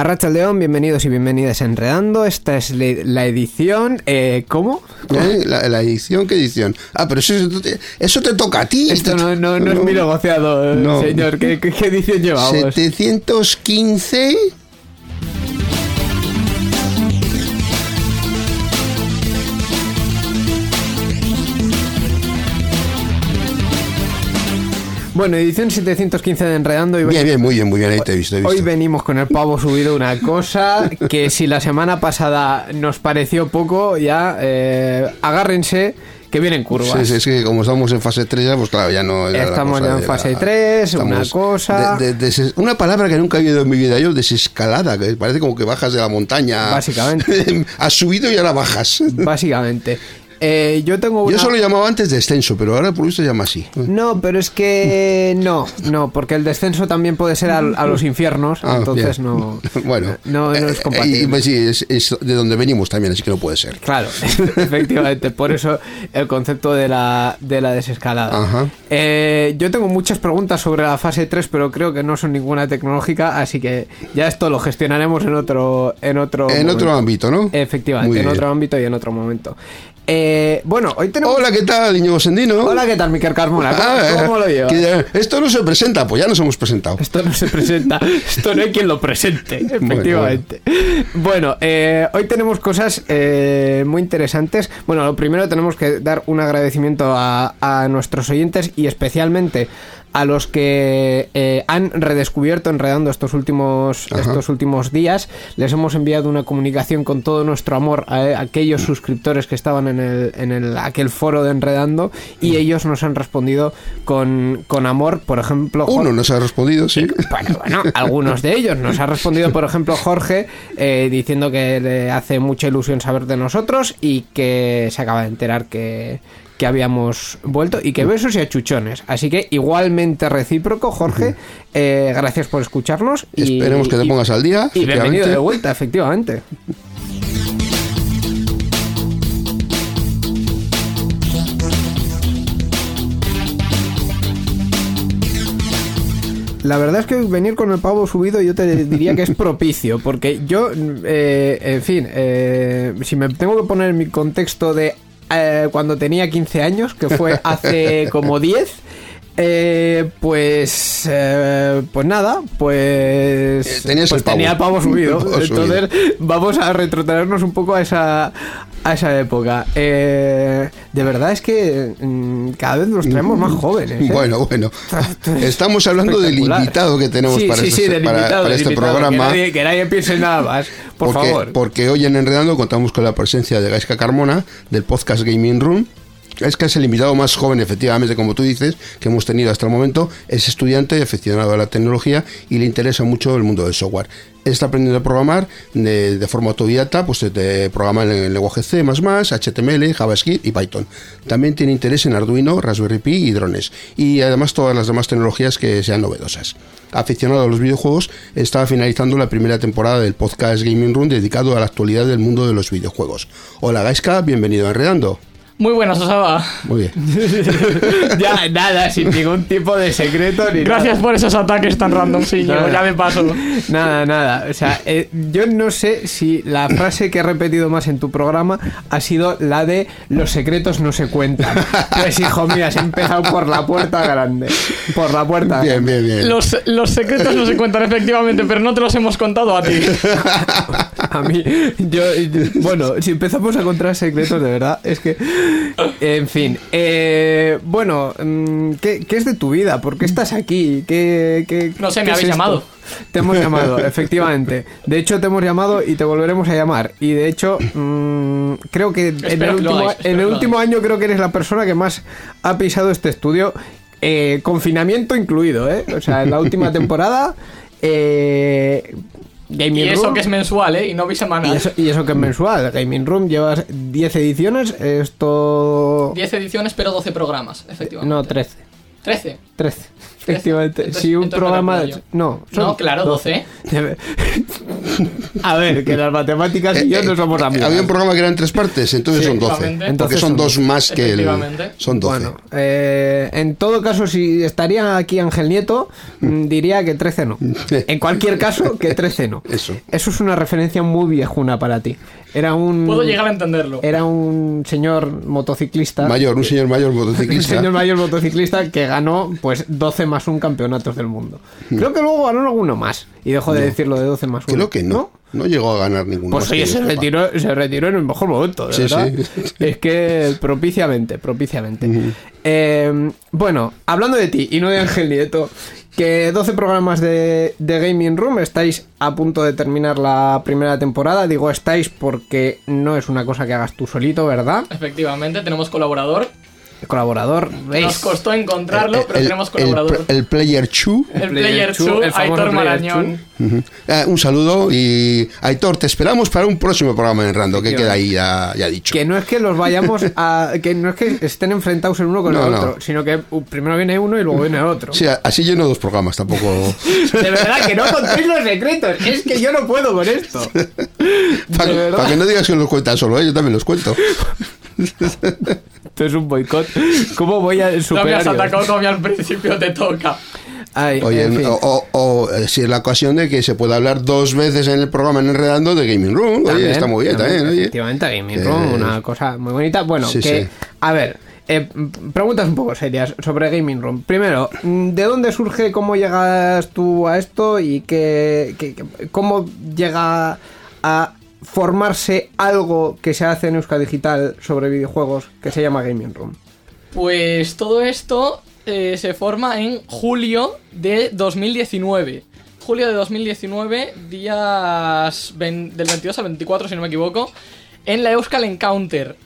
Arracha León, bienvenidos y bienvenidas a Enredando. Esta es la edición. Eh, ¿Cómo? ¿Eh? La, la edición, ¿qué edición? Ah, pero eso, eso te, eso te toca a ti. Esto no, no, no es mi negociado, eh, señor. ¿Qué, qué, qué edición llevamos? 715. Bueno, edición 715 de Enredando. Y Bien, bien, muy bien, muy bien, ahí te he visto. he Hoy venimos con el pavo subido una cosa que si la semana pasada nos pareció poco, ya eh, agárrense que vienen curvas. Sí, sí, es que como estamos en fase 3 ya, pues claro, ya no... Estamos ya en fase la- 3, una cosa- de- de- des- una palabra que nunca he oído en mi vida yo, desescalada, que parece como que bajas de la montaña. Básicamente. Has subido y ahora bajas. Básicamente. Eh, yo tengo una... Yo solo llamaba antes descenso, pero ahora por visto se llama así. No, pero es que no, no, porque el descenso también puede ser al- a, los infiernos, Ah, entonces bien. no, bueno, no, no es eh, compatible. y, pues, sí, es, es de donde venimos también, así que no puede ser. Claro, efectivamente, por eso el concepto de la, de la desescalada. Ajá. Eh, yo tengo muchas preguntas sobre la fase 3, pero creo que no son ninguna tecnológica, así que ya esto lo gestionaremos en otro en otro En momento. otro ámbito, ¿no? Efectivamente, Muy en bien. otro ámbito y en otro momento. Eh, bueno, hoy tenemos... Hola, ¿qué tal, Íñigo Sendino? Hola, ¿qué tal, Miquel Carmona? ¿Cómo, Ah, cómo lo llevas? esto no se presenta, pues ya nos hemos presentado. Esto no se presenta, esto no hay quien lo presente, efectivamente. Bueno, eh, hoy tenemos cosas eh, muy interesantes. Bueno, lo primero tenemos que dar un agradecimiento a, a nuestros oyentes y especialmente a los que eh, han redescubierto Enredando estos últimos, Ajá. estos últimos días. Les hemos enviado una comunicación con todo nuestro amor a, a aquellos suscriptores que estaban en, el, en el, aquel foro de Enredando y ellos nos han respondido con, con amor. Por ejemplo, Jorge- Uno nos ha respondido, sí. bueno, bueno, algunos de ellos. Nos ha respondido, por ejemplo, Jorge, eh, diciendo que le hace mucha ilusión saber de nosotros y que se acaba de enterar que, que habíamos vuelto y que besos y achuchones. Así que igualmente recíproco, Jorge, eh, gracias por escucharnos. Y, Esperemos que te y- pongas al día. Y bienvenido de vuelta, efectivamente. La verdad es que venir con el pavo subido yo te diría que es propicio, porque yo, eh, en fin, eh, si me tengo que poner en mi contexto de eh, cuando tenía 15 años, que fue hace como 10, eh, pues, eh, pues nada, pues, Eh, tenías pues el pavo. tenía el pavo subido. El pavo subido. Entonces vamos a retrotraernos un poco a esa, a esa época. Eh, de verdad es que mm, cada vez nos traemos más jóvenes. ¿eh? Bueno, bueno. Estamos hablando del invitado que tenemos Sí, para, sí, este, sí, del para- invitado, para del este invitado, programa. Que nadie, que nadie piense en nada más, por porque, favor. porque hoy en Enredando contamos con la presencia de Gaiska Carmona del podcast Gaming Room. Gaiska es el invitado más joven, efectivamente, como tú dices, que hemos tenido hasta el momento. Es estudiante, aficionado a la tecnología y le interesa mucho el mundo del software. Está aprendiendo a programar de, de forma autodidacta, pues de programa en el lenguaje C++, HTML, JavaScript y Python. También tiene interés en Arduino, Raspberry Pi y drones. Y además todas las demás tecnologías que sean novedosas. Aficionado a los videojuegos, está finalizando la primera temporada del podcast Gaming Room dedicado a la actualidad del mundo de los videojuegos. Hola Gaiska, bienvenido a Enredando. Muy buenas, Osaba. Muy bien. ya, nada, sin ningún tipo de secreto ni Gracias nada. por esos ataques tan random, sí, yo ya me paso. Nada, nada. O sea, eh, yo no sé si la frase que he repetido más en tu programa ha sido la de los secretos no se cuentan. Pues hijo mío, has empezado por la puerta grande. Por la puerta Bien, bien, bien. Los, los secretos no se cuentan efectivamente, pero no te los hemos contado a ti. A mí, yo, bueno, si empezamos a encontrar secretos, de verdad, es que, en fin, eh, bueno, mm, ¿qué, qué es de tu vida? ¿Por qué estás aquí? ¿Qué, qué- No sé, me qué es habéis llamado. Te hemos llamado, efectivamente. De hecho, te hemos llamado y te volveremos a llamar. Y de hecho, mm, creo que en el último, hagáis, en el último año creo que eres la persona que más ha pisado este estudio. eh, confinamiento incluido, ¿eh? O sea, en la última temporada. Eh, Gaming Y eso Room- que es mensual, ¿eh? Y no bisemanal. y eso, y eso que es mensual. Gaming Room llevas 10 ediciones. Esto. 10 ediciones, pero 12 programas, efectivamente. No, 13. 13. 13. Efectivamente. Entonces- si un entonces programa. yo. No, son No, claro, 12. A ver, que las matemáticas y yo no somos amigos. Eh, Había un programa que eran tres partes, entonces Sí, son 12. efectivamente. Porque Entonces son son dos más que el. Efectivamente. Son 12. Bueno, eh, en todo caso, si estaría aquí Ángel Nieto, mm, diría que 13 no. En cualquier caso, que 13 no. Eso. Eso es una referencia muy viejuna para ti. Era un. Puedo llegar a entenderlo. Era un señor motociclista. Mayor, un señor mayor Un motociclista. señor mayor motociclista que ganó pues 12 más 1 campeonatos del mundo. Creo que luego ganó alguno más. Y dejó de decir lo de 12 más 1. Creo que no. No llegó a ganar ninguno. Pues más oye, se retiró, se retiró en el mejor momento, de Sí, verdad. sí. Es que propiciamente, propiciamente. Eh, bueno, hablando de ti y no de Ángel Nieto, que 12 programas de, de Gaming Room, estáis a punto de terminar la primera temporada. Digo estáis porque no es una cosa que hagas tú solito, ¿verdad? Efectivamente, tenemos colaborador. Colaborador, ¿veis? Nos costó encontrarlo, Eh, pero el- tenemos el, colaborador. el Player 2. El, Player Chu, 2, el famoso Aitor Marañón. Eh, un saludo y Aitor, te esperamos para un próximo programa en Rando, que queda ahí ya, ya dicho. Que no es que los vayamos a. que no es que estén enfrentados el uno con No, el no. otro, sino que uh, primero viene uno y luego viene el otro. Sí, así lleno dos programas, tampoco. De verdad que no contéis los secretos. Es que yo no puedo con esto. Para que no digas que los cuentas solo, ¿eh? yo también los cuento. Esto es un boicot. ¿Cómo voy a No me superar has atacado todavía al principio, te toca. Ay, Oye, en fin. o, o- o, eh, si es la ocasión de que se pueda hablar dos veces en el programa en Enredando de Gaming Room, oye, También, está muy bien también, oye. Efectivamente, Gaming Eh, Room, una cosa muy bonita. Bueno, sí, que. sí. A ver. eh, preguntas un poco serias sobre Gaming Room. Primero, mm, ¿de dónde surge, cómo llegas tú a esto y qué, qué- qué- cómo llega a formarse algo que se hace en Euskadi Digital sobre videojuegos que se llama Gaming Room? Pues todo esto eh, se forma en julio de 2019. Julio de 2019, días del 22 al 24, si no me equivoco, en la Euskal Encounter.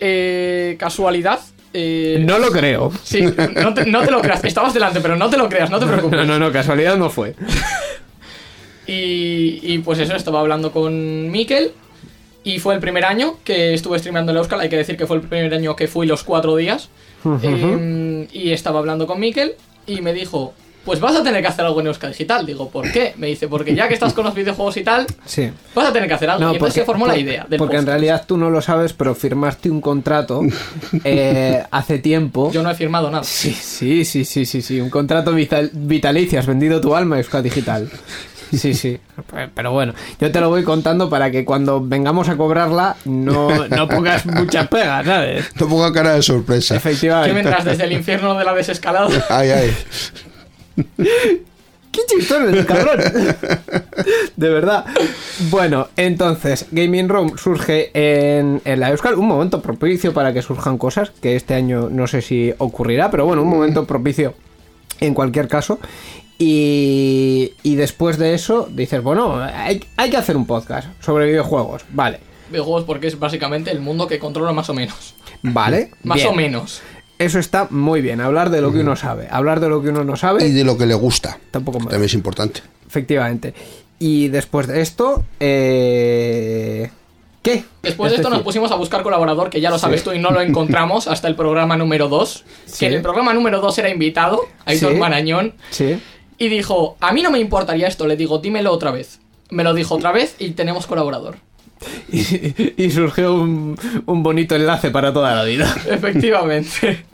Eh, casualidad. eh, No lo creo. Sí, no te, no te lo creas. Estabas delante, pero no te lo creas, no te preocupes. No, no, no, casualidad no fue. Y, y pues eso, estaba hablando con Mikel. Y fue el primer año que estuve streameando en Euskal. Hay que decir que fue el primer año que fui los cuatro días. Eh, y estaba hablando con Mikel. Y me dijo: Pues vas a tener que hacer algo en Euskal Digital. Digo, ¿por qué? Me dice: Porque ya que estás con los videojuegos y tal, Sí. vas a tener que hacer algo. y entonces se formó la idea del Porque en realidad tú no lo sabes, pero firmaste un contrato eh, hace tiempo. Yo no he firmado nada. Sí, sí, sí, sí, sí, sí. Un contrato vital- vitalicio. Has vendido tu alma a Euskadi Digital. Sí, sí. Pero bueno, yo te lo voy contando para que cuando vengamos a cobrarla no, no pongas muchas pegas, ¿sabes? No ponga cara de sorpresa. Efectivamente. vendrás desde el infierno de la desescalada. Ay, ay. ¡Qué chistón el cabrón! De verdad. Bueno, entonces, Gaming Room surge en, en la Euskal. Un momento propicio para que surjan cosas, que este año no sé si ocurrirá, pero bueno, un momento propicio en cualquier caso. Y, y después de eso dices, bueno, hay, hay que hacer un podcast sobre videojuegos. Vale, Videojuegos porque es básicamente el mundo que controlo más o menos. vale. Más bien. o menos. Eso está muy bien, hablar de lo que uno sabe. Hablar de lo que uno no sabe, Y de lo que le gusta. tampoco me También es importante. Efectivamente. Y después de esto, eh... ¿qué? Después Es de esto nos pusimos a buscar colaborador, que ya lo sabes Sí. tú y no lo encontramos hasta el programa número 2. Sí. Que en el programa número 2 era invitado, Aitor Sí. Marañón, Sí. Y dijo, a mí no me importaría esto, le digo, dímelo otra vez. Me lo dijo otra vez y tenemos colaborador. Y, y surgió un, un bonito enlace para toda la vida. Efectivamente.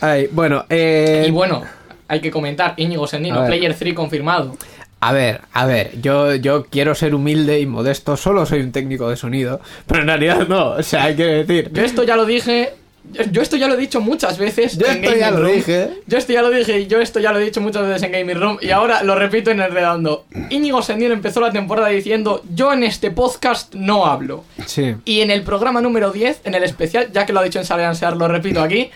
Ay, bueno, eh... y bueno, hay que comentar, Íñigo Sendino. Player 3 confirmado. A ver, a ver, yo, yo quiero ser humilde y modesto, solo soy un técnico de sonido, pero en realidad no, o sea, hay que decir... Yo esto ya lo dije Yo, yo esto ya lo he dicho muchas veces. Yo en esto ya lo Room. dije. Yo esto ya lo dije y yo esto ya lo he dicho muchas veces en Gaming Room y ahora lo repito en el redando. Íñigo Sendiel empezó la temporada diciendo: Yo en este podcast no hablo. Sí. Y en el programa número 10, en el especial, ya que lo ha dicho en Saleansear, lo repito aquí,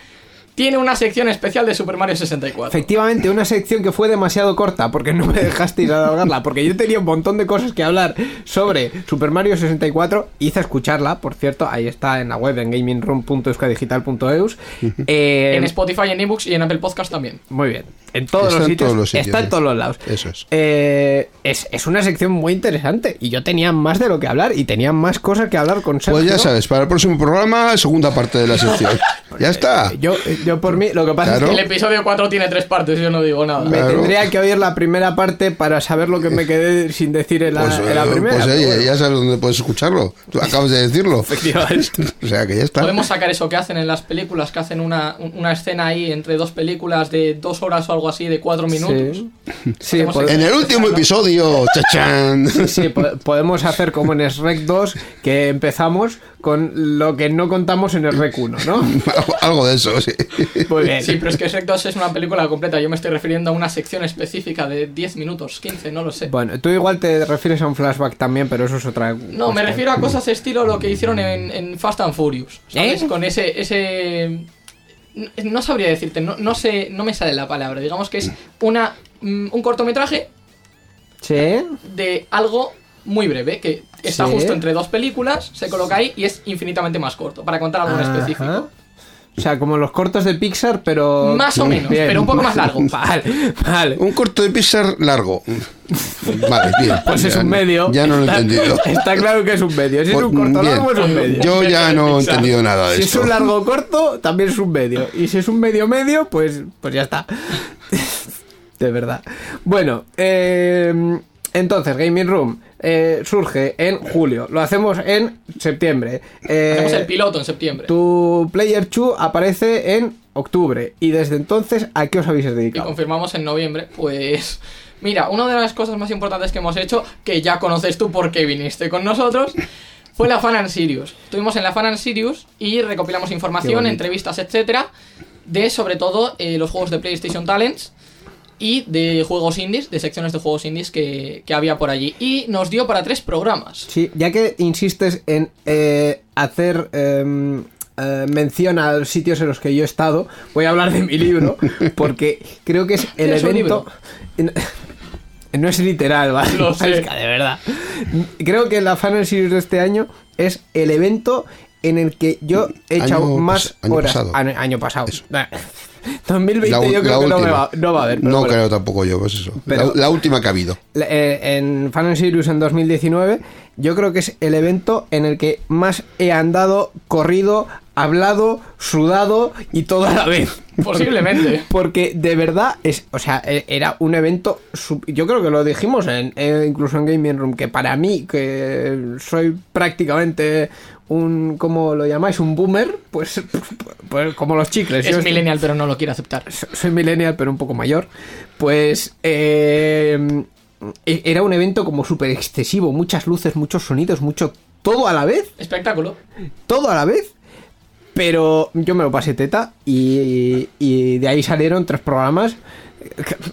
tiene una sección especial de Super Mario 64. Efectivamente, una sección que fue demasiado corta porque no me dejasteis alargarla, porque yo tenía un montón de cosas que hablar sobre Super Mario 64, hice escucharla, por cierto, ahí está en la web en gamingroom.euskadigital.eus. Eh, En Spotify, en ebooks y en Apple Podcast también. Muy bien. En todos, Está los, en sitios, todos los sitios, Está en todos los lados. Eso es. Eh, es. es una sección muy interesante. Y yo tenía más de lo que hablar. Y tenía más cosas que hablar con Sergio. Pues ya sabes, para el próximo programa, segunda parte de la sección. ya está. Yo, yo por mí, lo que pasa Claro. es El que episodio 4 tiene tres partes, yo no digo nada. me Claro. tendría que oír la primera parte para saber lo que me quedé sin decir en la, Pues, en la eh, primera. pues, pero eh, bueno. ya sabes dónde puedes escucharlo. Tú acabas de decirlo. Efectivamente. O sea que ya está. Podemos sacar eso que hacen en las películas, que hacen una, un- una escena ahí entre dos películas de dos horas o algo así, de cuatro minutos. Sí, sí, pod- En el último episodio, chachán. sí, po- podemos hacer como en SREC 2, que empezamos con lo que no contamos en el REC 1, ¿no? Algo de eso, sí. Muy bien. Sí, pero es que Shrek 2 es una película completa. Yo me estoy refiriendo a una sección específica de 10 minutos, 15, no lo sé. Bueno, tú igual te refieres a un flashback también, pero eso es otra. No, me refiero a cosas estilo lo que hicieron en, en Fast and Furious. ¿Sabes? ¿Eh? Con ese. ese no- no sabría decirte, no, no sé, no me sale la palabra. Digamos que es una mm, un cortometraje Sí. de algo muy breve, que está Sí. justo entre dos películas, se coloca ahí y es infinitamente más corto, para contar algo en Ajá. específico. O sea, como los cortos de Pixar, pero. Más o menos, Bien. pero un poco más largo. Vale, vale. Un corto de Pixar largo. Vale, bien. Pues es un medio. Ya no lo he entendido. Está claro que es un medio. Si es Pues, un corto bien. largo, es un medio. Yo ya no he entendido nada de Si es esto. un largo corto, también es un medio. Y si es un medio medio, pues, pues ya está. De verdad. Bueno, eh, entonces, Gaming Room eh, surge en julio. Lo hacemos en septiembre. Eh, Hacemos el piloto en septiembre. tu Player 2 aparece en octubre. Y desde entonces, ¿a qué os habéis y dedicado? confirmamos en noviembre, pues... Mira, una de las cosas más importantes que hemos hecho, que ya conoces tú porque viniste con nosotros, fue la Fan and Sirius. Estuvimos en la Fan and Sirius y recopilamos información, entrevistas, etcétera, de sobre todo eh, los juegos de PlayStation Talents y de juegos indies, de secciones de juegos indies que, que había por allí. Y nos dio para tres programas. Sí, ya que insistes en eh, hacer em, eh, mención a los sitios en los que yo he estado, voy a hablar de mi libro, porque creo que es el ¿Tienes un evento... No es literal, ¿vale? Lo sé. Es que, de verdad. Creo que la Fan Series de este año es el evento en el que yo he Año echado pas- más año horas. pasado. Año, año pasado. 2020 La, yo creo que no, me va, no va a haber. No bueno. creo tampoco yo, pues eso. Pero- la, la última que ha habido. Eh, en Fan and Sirius en 2019, yo creo que es el evento en el que más he andado, corrido, hablado, sudado y todo a la vez. Posiblemente. Porque de verdad es, o sea, e- era un evento, yo creo que lo dijimos en, eh, incluso en Gaming Room, que para mí, que soy prácticamente un, ¿cómo lo llamáis? Un boomer, pues, pues como los chicles. Yo Es estoy- millennial, pero no lo quiere aceptar. so- soy millennial, pero un poco mayor, pues eh, era un evento como súper excesivo, muchas luces, muchos sonidos, mucho todo a la vez, Espectáculo. todo a la vez. Pero yo me lo pasé teta y, y de ahí salieron tres programas.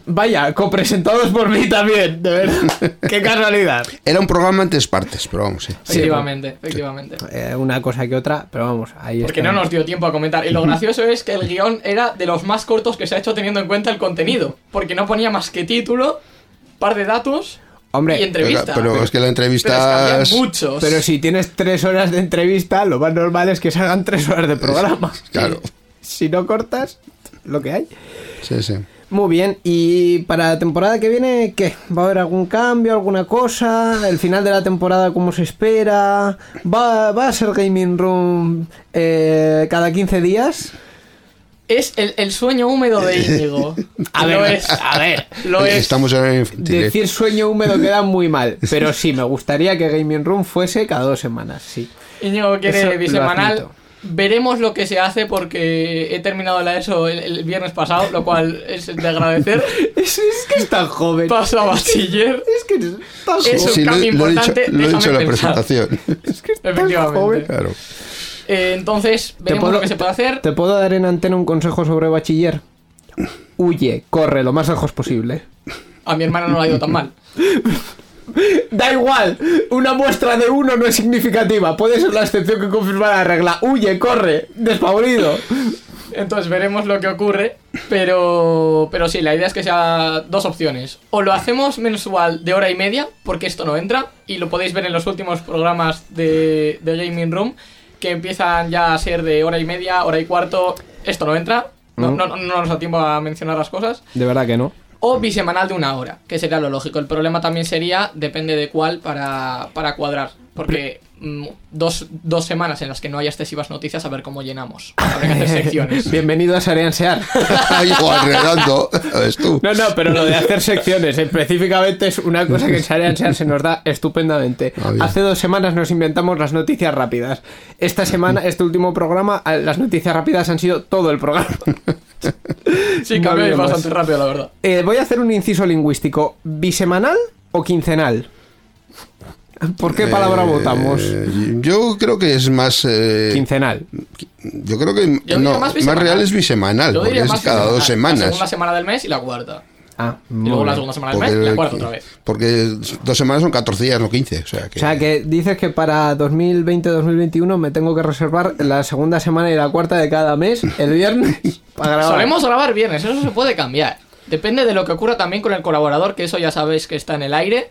Vaya, copresentados por mí también, de verdad. Qué casualidad. Era un programa en tres partes, pero vamos, sí. Efectivamente, efectivamente. Eh, una cosa que otra, pero vamos, ahí Porque está. no nos dio tiempo a comentar. Y lo gracioso es que el guion era de los más cortos que se ha hecho teniendo en cuenta el contenido. Porque no ponía más que título, par de datos Hombre, y Pero, entrevista. pero es que la Pero entrevista había muchos. Pero si tienes tres horas de entrevista, lo más normal es que salgan tres horas de programa. Claro. Si no cortas, lo que hay. Sí, sí. Muy bien, y para la temporada que viene, ¿qué? ¿Va a haber algún cambio, alguna cosa? ¿El final de la temporada cómo se espera? ¿Va, va a ser Gaming Room eh, cada 15 días? Es el, el sueño húmedo de Íñigo. A lo ver, es. a ver. Lo es. Estamos. Decir sueño húmedo queda muy mal, pero sí, me gustaría que Gaming Room fuese cada dos semanas, sí. Íñigo quiere Eso lo bisemanal. Veremos lo que se hace porque he terminado la ESO el, el viernes pasado, lo cual es de agradecer. Es, es que es tan joven. Paso a bachiller. Es que es tan Es joven. un Sí, lo, cambio lo he dicho, importante, lo he dicho en la pensar. presentación. Es que es tan joven. Claro. Eh, entonces, veremos lo que se puede hacer. ¿Te puedo dar en antena un consejo sobre bachiller? Huye, corre lo más lejos posible. A mi hermana no le ha ido tan mal. Da igual, una muestra de uno no es significativa. Puede ser la excepción que confirma la regla. Huye, corre, despavorido. Entonces veremos lo que ocurre. Pero, pero sí, la idea es que sea dos opciones. O lo hacemos mensual de hora y media, porque esto no entra. Y lo podéis ver en los últimos programas de, de Gaming Room, que empiezan ya a ser de hora y media, hora y cuarto. Esto no entra. No, Mm. no, no nos da tiempo a mencionar las cosas. De verdad que no. O bisemanal de una hora, que sería lo lógico. El problema también sería, depende de cuál, para, para cuadrar. Porque mm, dos, dos semanas en las que no haya excesivas noticias, a ver cómo llenamos. Habrá que hacer secciones. Bienvenido a Sareansear. Igual, redando. ¿Ves tú? No, no, pero lo de hacer secciones específicamente es una cosa que en Sareansear se nos da estupendamente. Ah. Hace dos semanas nos inventamos las noticias rápidas. Esta semana, este último programa, a- las noticias rápidas han sido todo el programa. Sí, No cambiáis olvidemos. bastante rápido, la verdad. Eh, voy a hacer un inciso lingüístico. ¿Bisemanal o quincenal? ¿Por qué palabra Eh, votamos? Yo creo que es más. eh, Quincenal. yo creo que Yo no, más más, real es bisemanal, Yo porque diría es más cada dos bisemanal. La semanas. segunda semana del mes y la cuarta. Ah, Y luego la segunda semana del mes y la cuarta otra vez. porque dos semanas son 14 días, no 15. O sea que. O sea que dices que para 2020-2021 me tengo que reservar la segunda semana y la cuarta de cada mes, el viernes, para grabar. Solemos grabar viernes, eso se puede cambiar. Depende de lo que ocurra también con el colaborador, que eso ya sabéis que está en el aire.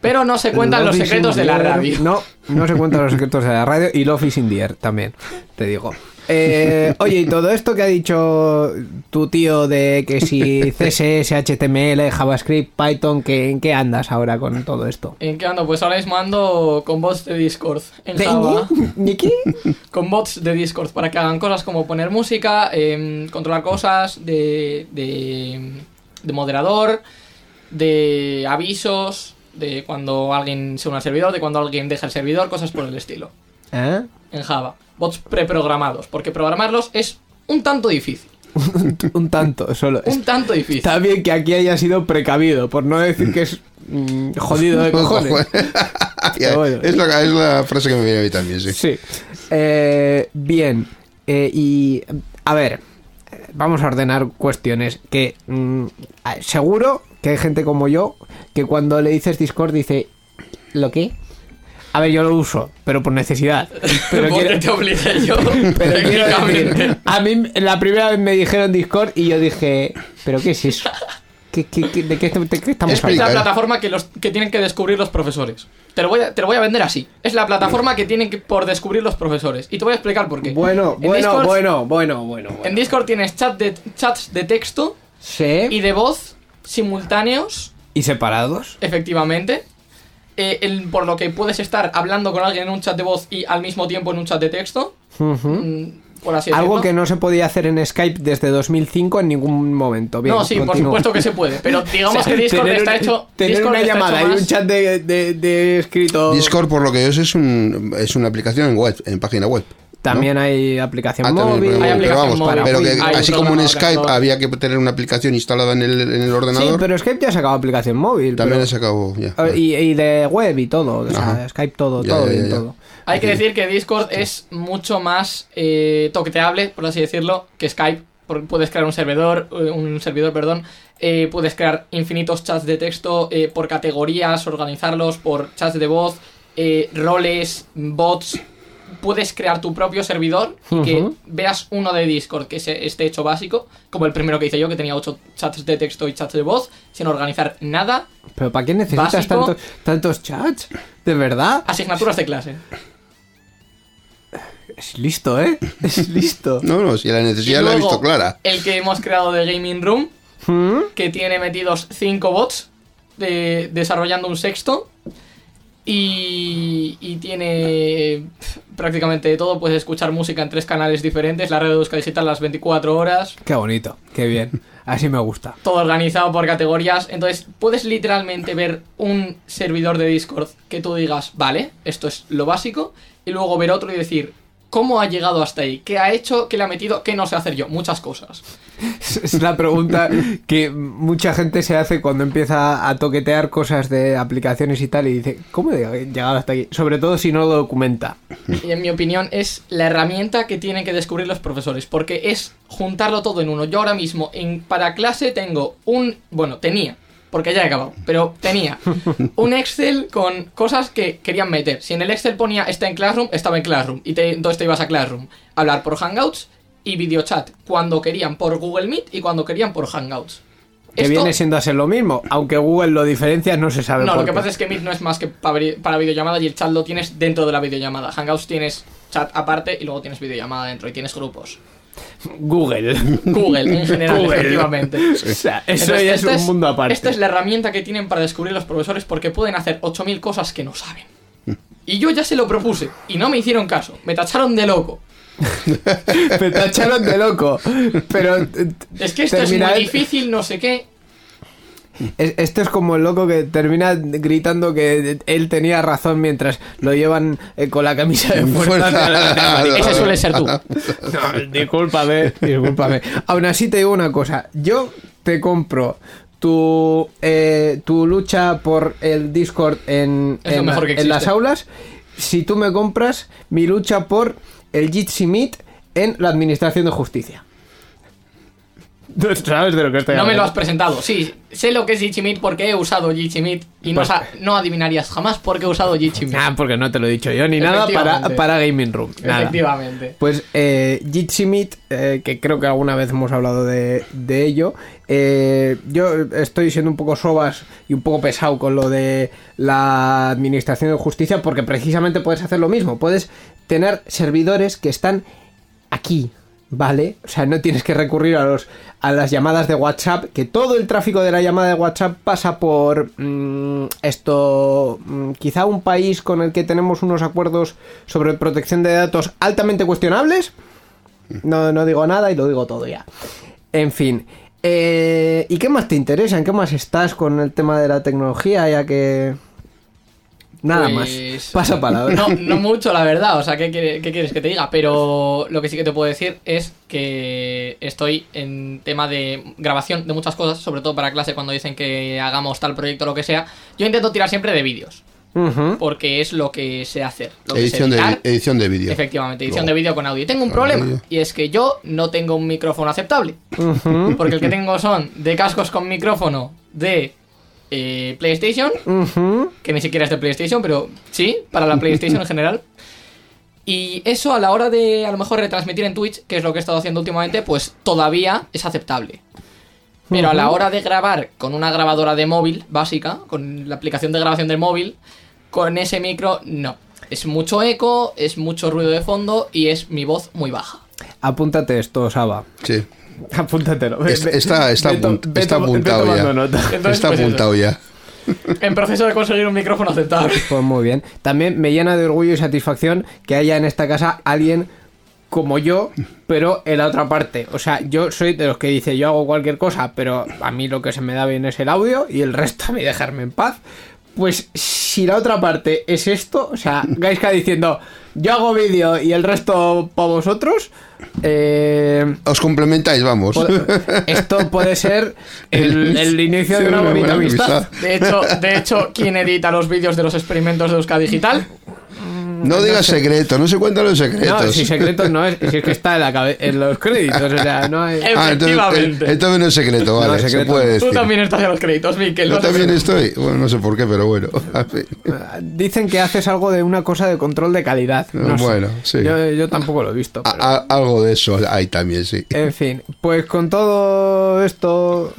Pero no se cuentan los Love secretos de la radio. No, no se cuentan los secretos de la radio y Love is in the air también, te digo. Eh, oye, y todo esto que ha dicho tu tío de que si CSS, HTML, JavaScript, Python, que, ¿en qué andas ahora con todo esto? ¿En qué ando? Pues ahora mismo ando con bots de Discord en ¿De- Java. ¿De qué? Con bots de Discord para que hagan cosas como poner música, em, controlar cosas de, de, de moderador, de avisos, de cuando alguien se une al servidor, de cuando alguien deja el servidor, cosas por el estilo. ¿Eh? En Java. Bots preprogramados, porque programarlos es un tanto difícil. Un tanto, solo. Un tanto difícil. Está bien que aquí haya sido precavido, por no decir que es mm, jodido de cojones. Bueno. es, la, es la frase que me viene a mí también, sí. Sí. Eh, bien. Eh, y. A ver. eh, Vamos a ordenar cuestiones. Que. mm, seguro que hay gente como yo que cuando le dices Discord dice. ¿Lo qué? A ver, yo lo uso, pero por necesidad. Pero porque quiero- te obligué yo, pero quiero decir, a mí la primera vez me dijeron Discord y yo dije, ¿pero qué es eso? ¿Qué, qué- qué- de, qué, de qué estamos Es la ¿eh? plataforma que, los, que tienen que descubrir los profesores. Te lo, voy a, te lo voy a vender así. Es la plataforma que tienen que, por descubrir los profesores. Y te voy a explicar por qué. Bueno, En bueno, Discord- bueno, bueno, bueno, bueno. En Discord tienes chat de, chats de texto Sí. y de voz simultáneos, ¿Y separados? efectivamente. Eh, el- por lo que puedes estar hablando con alguien en un chat de voz y al mismo tiempo en un chat de texto. Mm, Por así Algo decirlo. que no se podía hacer en Skype desde 2005 en ningún momento. Bien, no, sí, por supuesto que se puede. Pero digamos O sea, que Discord tener está hecho. Tener Discord una llamada y un chat de, de- de escrito. Discord, por lo que yo sé, es, un, es una aplicación en web, en página web. También hay aplicación Ah, también, móvil. pero, Hay pero aplicación vamos, móvil. pero que así como en Skype había que tener una aplicación instalada en el, en el Sí, ordenador, pero Skype ya ha sacado aplicación móvil. también he sacado ya. Ah, y, y de web y todo. O sea. Skype todo, Ya, todo ya, bien, ya, ya. todo. Hay que decir que Discord es mucho más eh, toqueteable, por así decirlo, que Skype. Porque Puedes crear un servidor, eh, un servidor, perdón. eh, puedes crear infinitos chats de texto eh, por categorías, organizarlos por chats de voz, eh, roles, bots. Puedes crear tu propio servidor y que veas uno de Discord que se- esté hecho básico, como el primero que hice yo, que tenía 8 chats de texto y chats de voz, sin organizar nada. Pero ¿para qué necesitas tantos, tantos chats? ¿De verdad? Asignaturas de clase. Es listo, ¿eh? Es listo. No, no, si la necesidad la he visto clara. El que hemos creado de Gaming Room, ¿Mm? que tiene metidos 5 bots de- desarrollando un sexto. Y, y tiene prácticamente todo. Puedes escuchar música en tres canales diferentes. La red de Euska Digital las 24 horas. Qué bonito, qué bien. Así me gusta. Todo organizado por categorías. Entonces puedes literalmente ver un servidor de Discord que tú digas, vale, esto es lo básico. Y luego ver otro y decir, ¿Cómo ha llegado hasta ahí? ¿Qué ha hecho? ¿Qué le ha metido? ¿Qué no sé hacer yo? Muchas cosas. Es la pregunta que mucha gente se hace cuando empieza a toquetear cosas de aplicaciones y tal y dice, ¿cómo he llegado hasta aquí? Sobre todo si no lo documenta. Y en mi opinión es la herramienta que tienen que descubrir los profesores, porque es juntarlo todo en uno. Yo ahora mismo en, para clase tengo un, bueno, tenía, porque ya he acabado, pero tenía un Excel con cosas que querían meter. Si en el Excel ponía está en Classroom, estaba en Classroom, y te, entonces te ibas a Classroom. Hablar por Hangouts y videochat, cuando querían por Google Meet y cuando querían por Hangouts. Que Esto- viene siendo a ser lo mismo, aunque Google lo diferencia, no se sabe No, por lo que pasa es que Meet no es más que para, para videollamada y el chat lo tienes dentro de la videollamada. Hangouts tienes chat aparte y luego tienes videollamada dentro y tienes grupos. Google. Google en general, Google. efectivamente. O sea, eso Entonces, ya es un mundo aparte. Esta es la herramienta que tienen para descubrir los profesores porque pueden hacer 8000 cosas que no saben. Y yo ya se lo propuse y no me hicieron caso. Me tacharon de loco. Me tacharon de loco. Pero eh, Es que esto es muy difícil, no sé qué. Es- Esto es como el loco que termina gritando que él tenía razón mientras lo llevan eh, con la camisa de fuerza. Ese suele ser tú. No, discúlpame, discúlpame. Aún así te digo una cosa. Yo te compro tu, eh, tu lucha por el Discord en, en, en las aulas si tú me compras mi lucha por el Jitsi Meet en la Administración de Justicia. No sabes de lo que estoy No me lo has presentado. Sí, sé lo que es Jitsi porque he usado Jitsi y no, Pues- no adivinarías jamás por qué he usado Jitsi Ah, porque no te lo he dicho yo ni nada para, Gaming Room. Nada. Efectivamente. Pues eh, eh, que creo que alguna vez hemos hablado de, de ello, eh, yo estoy siendo un poco sobas y un poco pesado con lo de la Administración de Justicia porque precisamente puedes hacer lo mismo, puedes tener servidores que están aquí, ¿vale? O sea, no tienes que recurrir a, los, a las llamadas de WhatsApp, que todo el tráfico de la llamada de WhatsApp pasa por mm, esto, mm, quizá un país con el que tenemos unos acuerdos sobre protección de datos altamente cuestionables. No, no digo nada y lo digo todo ya. En fin. eh, ¿Y qué más te interesa? ¿En qué más estás con el tema de la tecnología? Ya que... Nada Pues- más. Pasa palabra. No, no mucho, la verdad. O sea, ¿qué, quiere- qué quieres que te diga? Pero lo que sí que te puedo decir es que estoy en tema de grabación de muchas cosas, sobre todo para clase cuando dicen que hagamos tal proyecto o lo que sea. Yo intento tirar siempre de vídeos, porque es lo que sé hacer. Lo que sé Edición de, edición de vídeo. Efectivamente, edición Luego. de vídeo con audio. Y tengo un problema, audio. y es que yo no tengo un micrófono aceptable. Porque el que tengo son de cascos con micrófono de eh, PlayStation, que ni siquiera es de PlayStation, pero sí, para la PlayStation en general. Y eso a la hora de a lo mejor retransmitir en Twitch, que es lo que he estado haciendo últimamente, pues todavía es aceptable. Pero a la hora de grabar con una grabadora de móvil básica, con la aplicación de grabación del móvil, con ese micro, no. Es mucho eco, es mucho ruido de fondo y es mi voz muy baja. Apúntate esto, Saba. Sí. Apúntatelo. Es- Está, está, ve ve está apuntado ya. Entonces, está pues eso. apuntado ya. En proceso de conseguir un micrófono aceptable. Pues muy bien. También me llena de orgullo y satisfacción que haya en esta casa alguien como yo, pero en la otra parte. O sea, yo soy de los que dice yo hago cualquier cosa, pero a mí lo que se me da bien es el audio y el resto a mí dejarme en paz. Pues si la otra parte es esto, o sea, Gaiska diciendo yo hago vídeo y el resto para vosotros, eh, Os complementáis, vamos. Esto puede ser el, el inicio Sí, de una una bonita amistad. amistad. De hecho, de hecho, ¿quién edita los vídeos de los experimentos de Euska Digital? No digas secreto, no se cuentan los secretos. No, si secreto no es, si es que está en, la cabe- en los créditos, o sea, no hay... Ah, Efectivamente. eh, entonces no es secreto, vale, No es se secreto. puede Tú también estás en los créditos, Miquel. Yo no también estoy. Bueno, no sé por qué, pero bueno. Dicen que haces algo de una cosa de control de calidad. No sé. Bueno, sí. Yo, yo tampoco lo he visto. A- pero- a- algo de eso hay también, sí. En fin, pues con todo esto,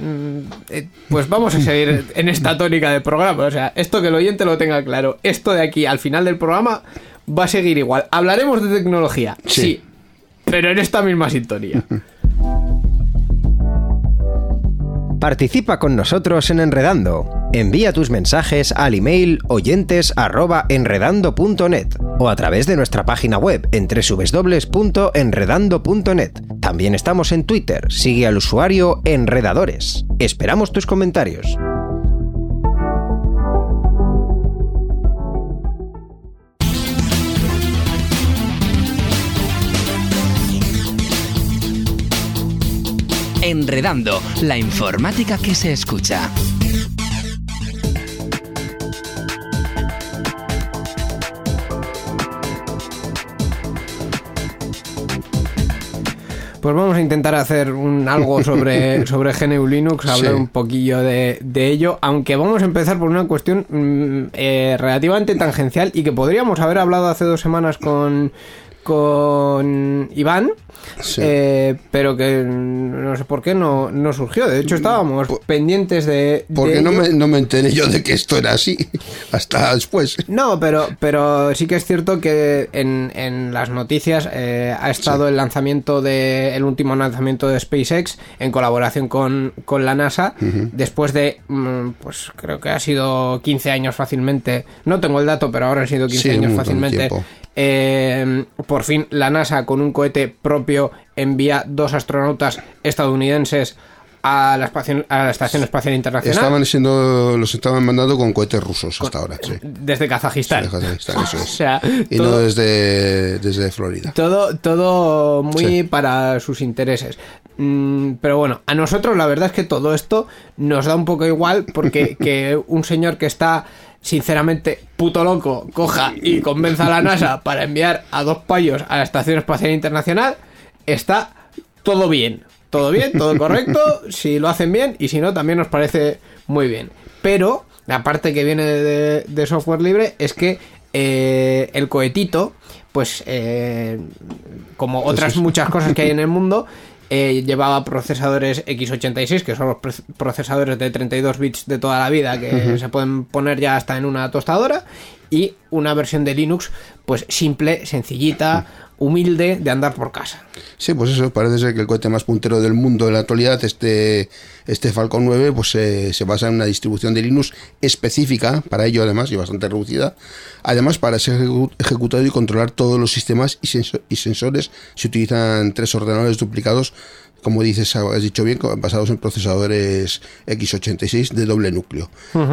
mm, eh, pues vamos a seguir en esta tónica del programa. O sea, esto que el oyente lo tenga claro. Esto de aquí al final del programa va a seguir igual. Hablaremos de tecnología, Sí. sí, pero en esta misma sintonía. Participa con nosotros en Enredando. Envía tus mensajes al email oyentes@enredando.net o a través de nuestra página web en www.enredando.net. También estamos en Twitter. Sigue al usuario Enredadores. Esperamos tus comentarios. Enredando, la informática que se escucha. Pues vamos a intentar hacer un, algo sobre, sobre GNU Linux, hablar Sí. un poquillo de, de ello, aunque vamos a empezar por una cuestión mm, eh, relativamente tangencial y que podríamos haber hablado hace dos semanas con, con Iván, Sí. eh, pero que mm, no sé por qué no, no surgió. De hecho, estábamos pendientes de... de Porque no me, no me enteré yo de que esto era así hasta después. No, pero, pero sí que es cierto que en, en las noticias eh, ha estado el lanzamiento de el último lanzamiento de SpaceX en colaboración con, con la NASA después de mm, pues creo que ha sido 15 años fácilmente no tengo el dato pero ahora han sido 15 Sí, un años fácilmente. Eh, por fin la NASA con un cohete propio envía dos astronautas estadounidenses a la, espacio- a la Estación Espacial Internacional Estaban siendo, los estaban mandando con cohetes rusos hasta ahora. Sí. desde Kazajistán. Sí, Kazajistán, eso O sea, Y todo- no desde, desde Florida. Todo, todo muy Sí. para sus intereses. Mm, pero bueno, a nosotros la verdad es que todo esto nos da un poco igual porque que un señor que está sinceramente puto loco coja y convenza a la NASA para enviar a dos payos a la Estación Espacial Internacional, está todo bien. Todo bien, todo correcto, si lo hacen bien y si no, también nos parece muy bien. Pero la parte que viene de, de software libre es que eh, el cohetito, pues eh, como otras muchas cosas que hay en el mundo, eh, llevaba procesadores x86, que son los procesadores de 32 bits de toda la vida, que se pueden poner ya hasta en una tostadora, y una versión de Linux, pues simple, sencillita, humilde, de andar por casa. Sí, pues eso, parece ser que el cohete más puntero del mundo en la actualidad, este, este Falcon 9, pues eh, se basa en una distribución de Linux específica para ello además y bastante reducida. Además, para ser ejecu- ejecutado y controlar todos los sistemas y sensores se utilizan tres ordenadores duplicados, como dices, has dicho bien, basados en procesadores x86 de doble núcleo.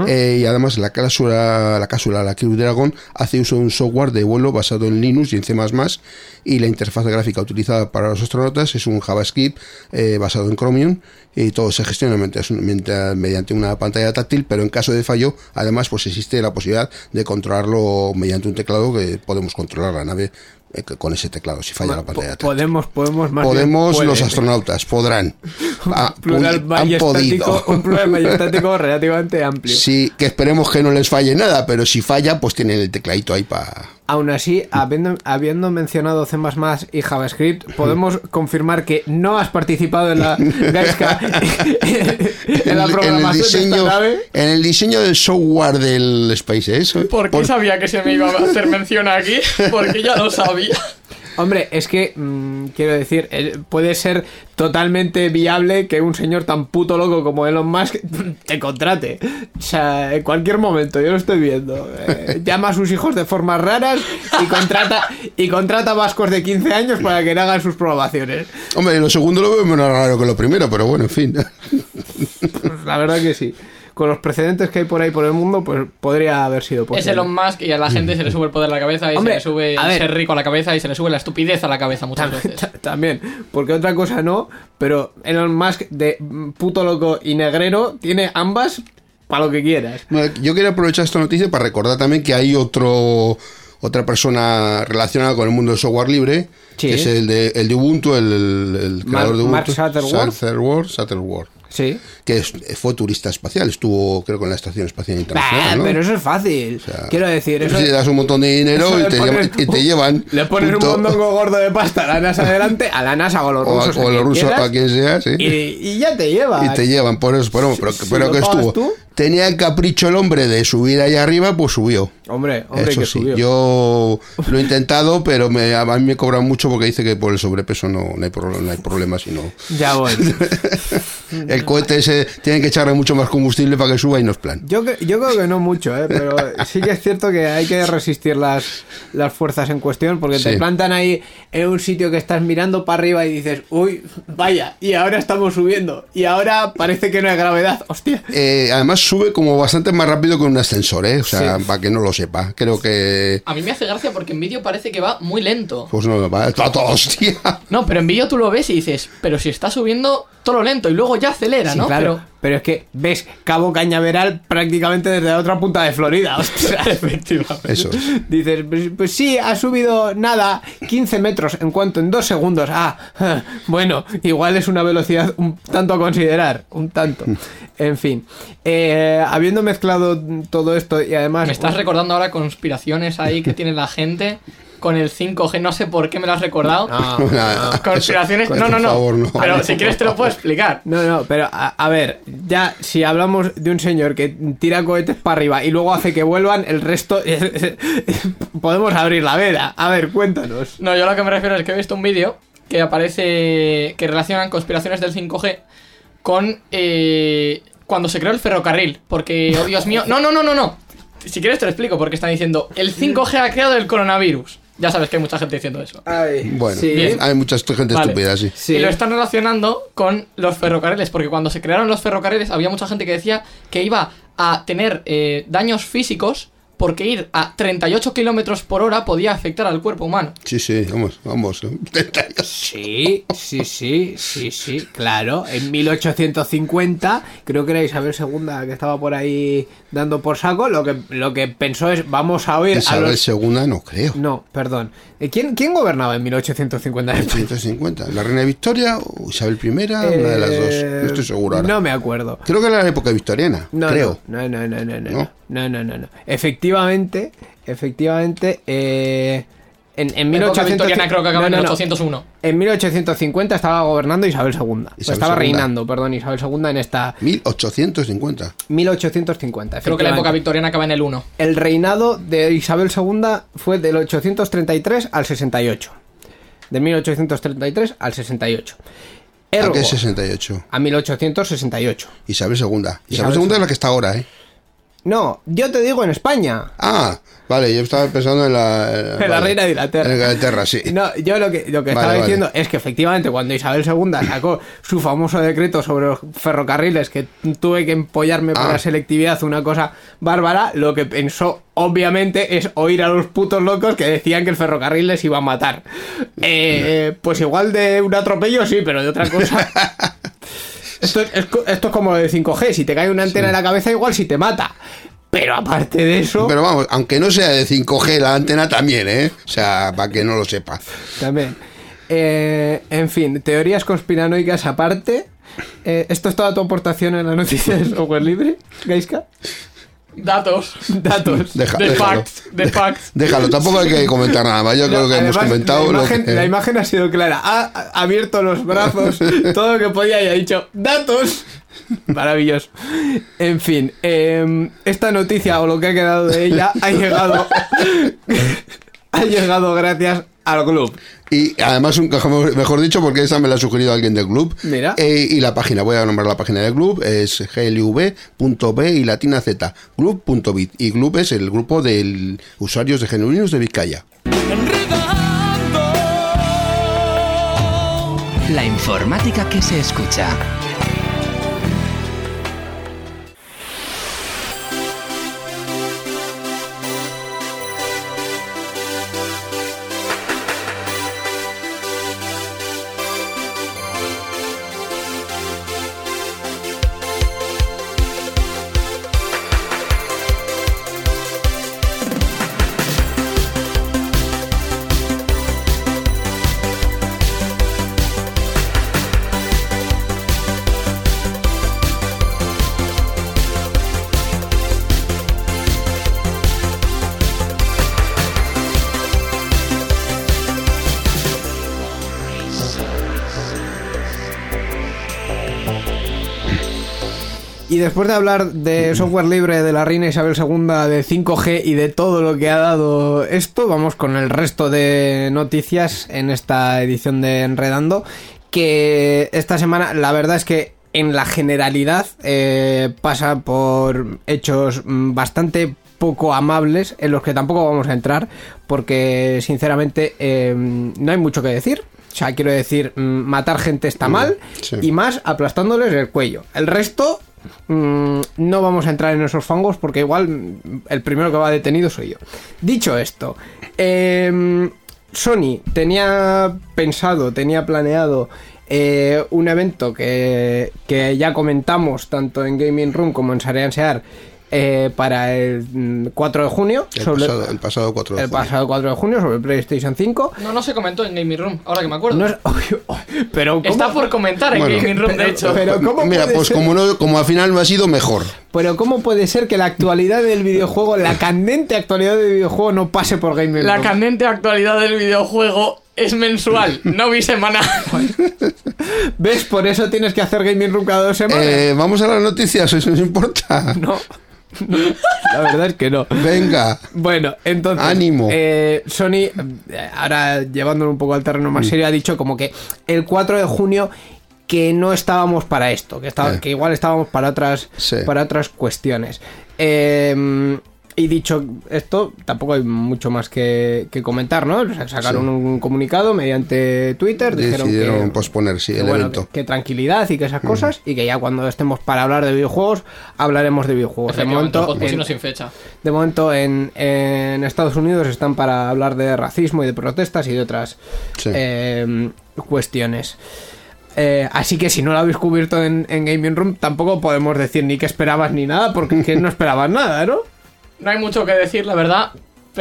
Eh, y además la cápsula, la cápsula, la Crew Dragon, hace uso de un software de vuelo basado en Linux y en C++, y la interfaz gráfica utilizada para los astronautas es un JavaScript eh, basado en Chromium y todo se gestiona mediante, una pantalla táctil, pero en caso de fallo, además, pues existe la posibilidad de controlarlo mediante un teclado que podemos controlar la nave con ese teclado si falla la pantalla podemos, podemos más Podemos los astronautas, podrán. Ah, Plural han podido. un plural majestático relativamente amplio. Sí, que esperemos que no les falle nada, pero si falla, pues tienen el tecladito ahí para... Aún así, habiendo, habiendo mencionado C++ y JavaScript, podemos confirmar que no has participado en la Gaiska en la programación de diseño, esta nave. en el diseño del software del SpaceX. ¿Por qué sabía que se me iba a hacer mención aquí? Porque ya lo sabía. Hombre, es que, mm, quiero decir, puede ser totalmente viable que un señor tan puto loco como Elon Musk te contrate. O sea, en cualquier momento, yo lo estoy viendo. Eh, llama a sus hijos de formas raras y contrata, y contrata vascos de 15 años para que le hagan sus probaciones. Hombre, lo segundo lo veo menos raro que lo primero, pero bueno, en fin. Pues la verdad que sí. Con los precedentes que hay por ahí por el mundo, pues podría haber sido posible. Es Elon Musk y a la gente se le sube el poder a la cabeza y Hombre, se le sube a ver. ser rico a la cabeza y se le sube la estupidez a la cabeza muchas Tam- veces. También, porque otra cosa no, pero Elon Musk de puto loco y negrero tiene ambas para lo que quieras. Bueno, Yo quería aprovechar esta noticia para recordar también que hay otro otra persona relacionada con el mundo del software libre, Sí. que es el de, el de Ubuntu, el, el- el creador de Mark Ubuntu. Shuttleworth. Shuttleworth, Shuttleworth, Sí. que es- fue turista espacial, estuvo creo con la Estación Espacial Bah, Internacional. ¿no? Pero eso es fácil. sea, Quiero decir, eso. Si le das un montón de dinero y te, pones- llevan, y te llevan. Le pones punto. un mondongo gordo de pasta a la NASA adelante, a la NASA o a los o a, rusos. o a quien los rusos, quieras, a quien sea, sí. y, y ya te lleva. Y te llevan, por eso, pero, pero, si pero lo que estuvo. tú. Tenía el capricho el hombre de subir ahí arriba, pues subió. Hombre, hombre, Eso que sí, subió. yo lo he intentado, pero me, a mí me cobran mucho porque dice que por el sobrepeso no, no hay, problema, no hay problema, sino Ya voy. el cohete ese tiene que echarle mucho más combustible para que suba y no es plan. Yo, cre- yo creo que no mucho, ¿eh? pero sí que es cierto que hay que resistir las, las fuerzas en cuestión porque te plantan ahí en un sitio que estás mirando para arriba y dices, uy, vaya, y ahora estamos subiendo, y ahora parece que no hay gravedad, hostia. Eh, además sube como bastante más rápido que un ascensor, ¿eh? O sea, Sí. para que no lo sepa. Creo que... A mí me hace gracia porque en vídeo parece que va muy lento. Pues no, va, está todo hostia. No, pero en vídeo tú lo ves y dices, pero si está subiendo todo lo lento y luego ya acelera, Sí, ¿no? claro. Pero... es que ves Cabo Cañaveral prácticamente desde la otra punta de Florida. Ostras. Efectivamente. Eso. Dices, pues, pues sí, ha subido nada, 15 metros en cuanto en dos segundos. Ah, bueno, igual es una velocidad un tanto a considerar, un tanto. En fin, eh, habiendo mezclado todo esto y además... Me estás recordando ahora conspiraciones ahí que tiene la gente con el 5G, no sé por qué me lo has recordado. No, Nada, Conspiraciones, eso, no, no, por no. favor, no. Pero si quieres te lo puedo explicar. No, no, pero a, a ver, ya si hablamos de un señor que tira cohetes para arriba y luego hace que vuelvan, el resto podemos abrir la veda. A ver, cuéntanos. No, yo lo que me refiero es que he visto un vídeo que aparece que relacionan conspiraciones del 5G con eh, cuando se creó el ferrocarril. Porque, oh Dios mío, no, no, no, no, no. Si quieres te lo explico porque están diciendo el 5G ha creado el coronavirus. Ya sabes que hay mucha gente diciendo eso. Bueno, Sí. Hay mucha gente Vale. estúpida, sí. Sí. Y lo están relacionando con los ferrocarriles, porque cuando se crearon los ferrocarriles había mucha gente que decía que iba a tener eh, daños físicos porque ir a 38 kilómetros por hora podía afectar al cuerpo humano. Sí, sí, vamos, vamos. Sí, sí, sí, sí, sí, claro. En 1850, creo que era Isabel II que estaba por ahí dando por saco. Lo que, lo que pensó es, vamos a oír a Isabel los... segunda no creo. No, perdón. Eh, ¿Quién, ¿Quién gobernaba en 1850 en España? 150. ¿La reina Victoria o Isabel I? Una de las dos. Eh, No estoy seguro ahora. No me acuerdo. Creo que era la época victoriana. No, creo. no, no, no, no, no, no, ¿No? no, no, no. Efectivamente, efectivamente, eh, en, en Época 1800 victoriana creo que acaba no, en no, no. 801. En 1850 estaba gobernando Isabel II. estaba II. reinando, perdón, Isabel II en esta 1850. 1850. Creo que la época victoriana acaba en el 1. El reinado de Isabel II fue del 833 al 68. De 1833 al 68. ¿A Ergo, qué 68? a 1868. Isabel II. Isabel Isabel II es la que está ahora, ¿eh? No, yo te digo en España. Ah, vale, yo estaba pensando en la... En la vale. reina de Inglaterra. En Inglaterra, sí. No, yo lo que, lo que Vale, estaba vale. diciendo es que efectivamente cuando Isabel II sacó su famoso decreto sobre los ferrocarriles, que tuve que empollarme por Ah. la selectividad, una cosa bárbara, lo que pensó obviamente es oír a los putos locos que decían que el ferrocarril les iba a matar. Eh, pues igual de un atropello sí, pero de otra cosa... Esto es, esto es como lo de 5G, si te cae una antena en la cabeza igual si te mata. Pero aparte de eso... Pero vamos, aunque no sea de 5G, la antena también, ¿eh? O sea, para que no lo sepa. También. Eh, en fin, teorías conspiranoicas aparte. Eh, ¿Esto es toda tu aportación en la noticia de software libre, Gaiska? Datos. Datos. Deja, de facts. De facts. Déjalo, tampoco hay que comentar nada más. Yo creo que hemos comentado la lo imagen, que... la imagen ha sido clara. Ha ha abierto los brazos, todo lo que podía y ha dicho ¡Datos! Maravilloso. En fin, eh, esta noticia o lo que ha quedado de ella ha llegado. ha llegado gracias al club. Y además, mejor dicho, porque esa me la ha sugerido alguien del club. Mira. Eh, y la página, voy a nombrar la página del club, es glv.b y latina z, club.bit. Y club es el grupo de usuarios de genuinos de Vizcaya. La informática que se escucha. Después de hablar de software libre de la reina Isabel II, de 5G y de todo lo que ha dado esto, vamos con el resto de noticias en esta edición de Enredando. Que esta semana, la verdad es que en la generalidad eh, pasa por hechos bastante poco amables en los que tampoco vamos a entrar porque sinceramente eh, no hay mucho que decir. O sea, quiero decir, mm, matar gente está mal sí. y más aplastándoles el cuello. El resto mm, no vamos a entrar en esos fangos porque igual el primero que va detenido soy yo. Dicho esto, em, Sony tenía pensado, tenía planeado eh, un evento que, que ya comentamos tanto en Gaming Room como en Sarean Sear eh, para el mm, 4 de junio. El, sobre- pasado, el pasado 4 de el junio. pasado 4 de junio sobre PlayStation 5. No, no se comentó en Gaming Room, ahora que me acuerdo. No es- pero ¿cómo- Está por comentar en Bueno, Gaming Room, de pero- hecho. pero- ¿cómo Mira, puede pues ser? como, no, como al final no ha sido mejor. Pero ¿cómo puede ser que la actualidad del videojuego, la candente actualidad del videojuego no pase por Gaming La Room? candente actualidad del videojuego es mensual, no bisemanal. ¿Ves? Por eso tienes que hacer Gaming Room cada dos semanas. Eh, vamos a las noticias, ¿eso nos importa? No. La verdad es que no. Venga. Bueno, entonces. Ánimo. eh, Sony, eh, ahora llevándolo un poco al terreno Mm. más serio, ha dicho como que el 4 de junio que no estábamos para esto, que, estaba, Eh. que igual estábamos para otras, Sí. para otras cuestiones. Eh, y dicho esto, tampoco hay mucho más que, que comentar, ¿no? O sea, sacaron Sí. un comunicado mediante Twitter, dijeron Decidieron que, posponer, sí, que, el bueno, evento. que, que tranquilidad y que esas cosas, y que ya cuando estemos para hablar de videojuegos, hablaremos de videojuegos. De momento, en- sin fecha. de momento en, en Estados Unidos están para hablar de racismo y de protestas y de otras Sí. eh, cuestiones. Eh, así que si no lo habéis cubierto en, en Gaming Room, tampoco podemos decir ni que esperabas ni nada, porque es que no esperabas nada, ¿no? No hay mucho que decir, la verdad.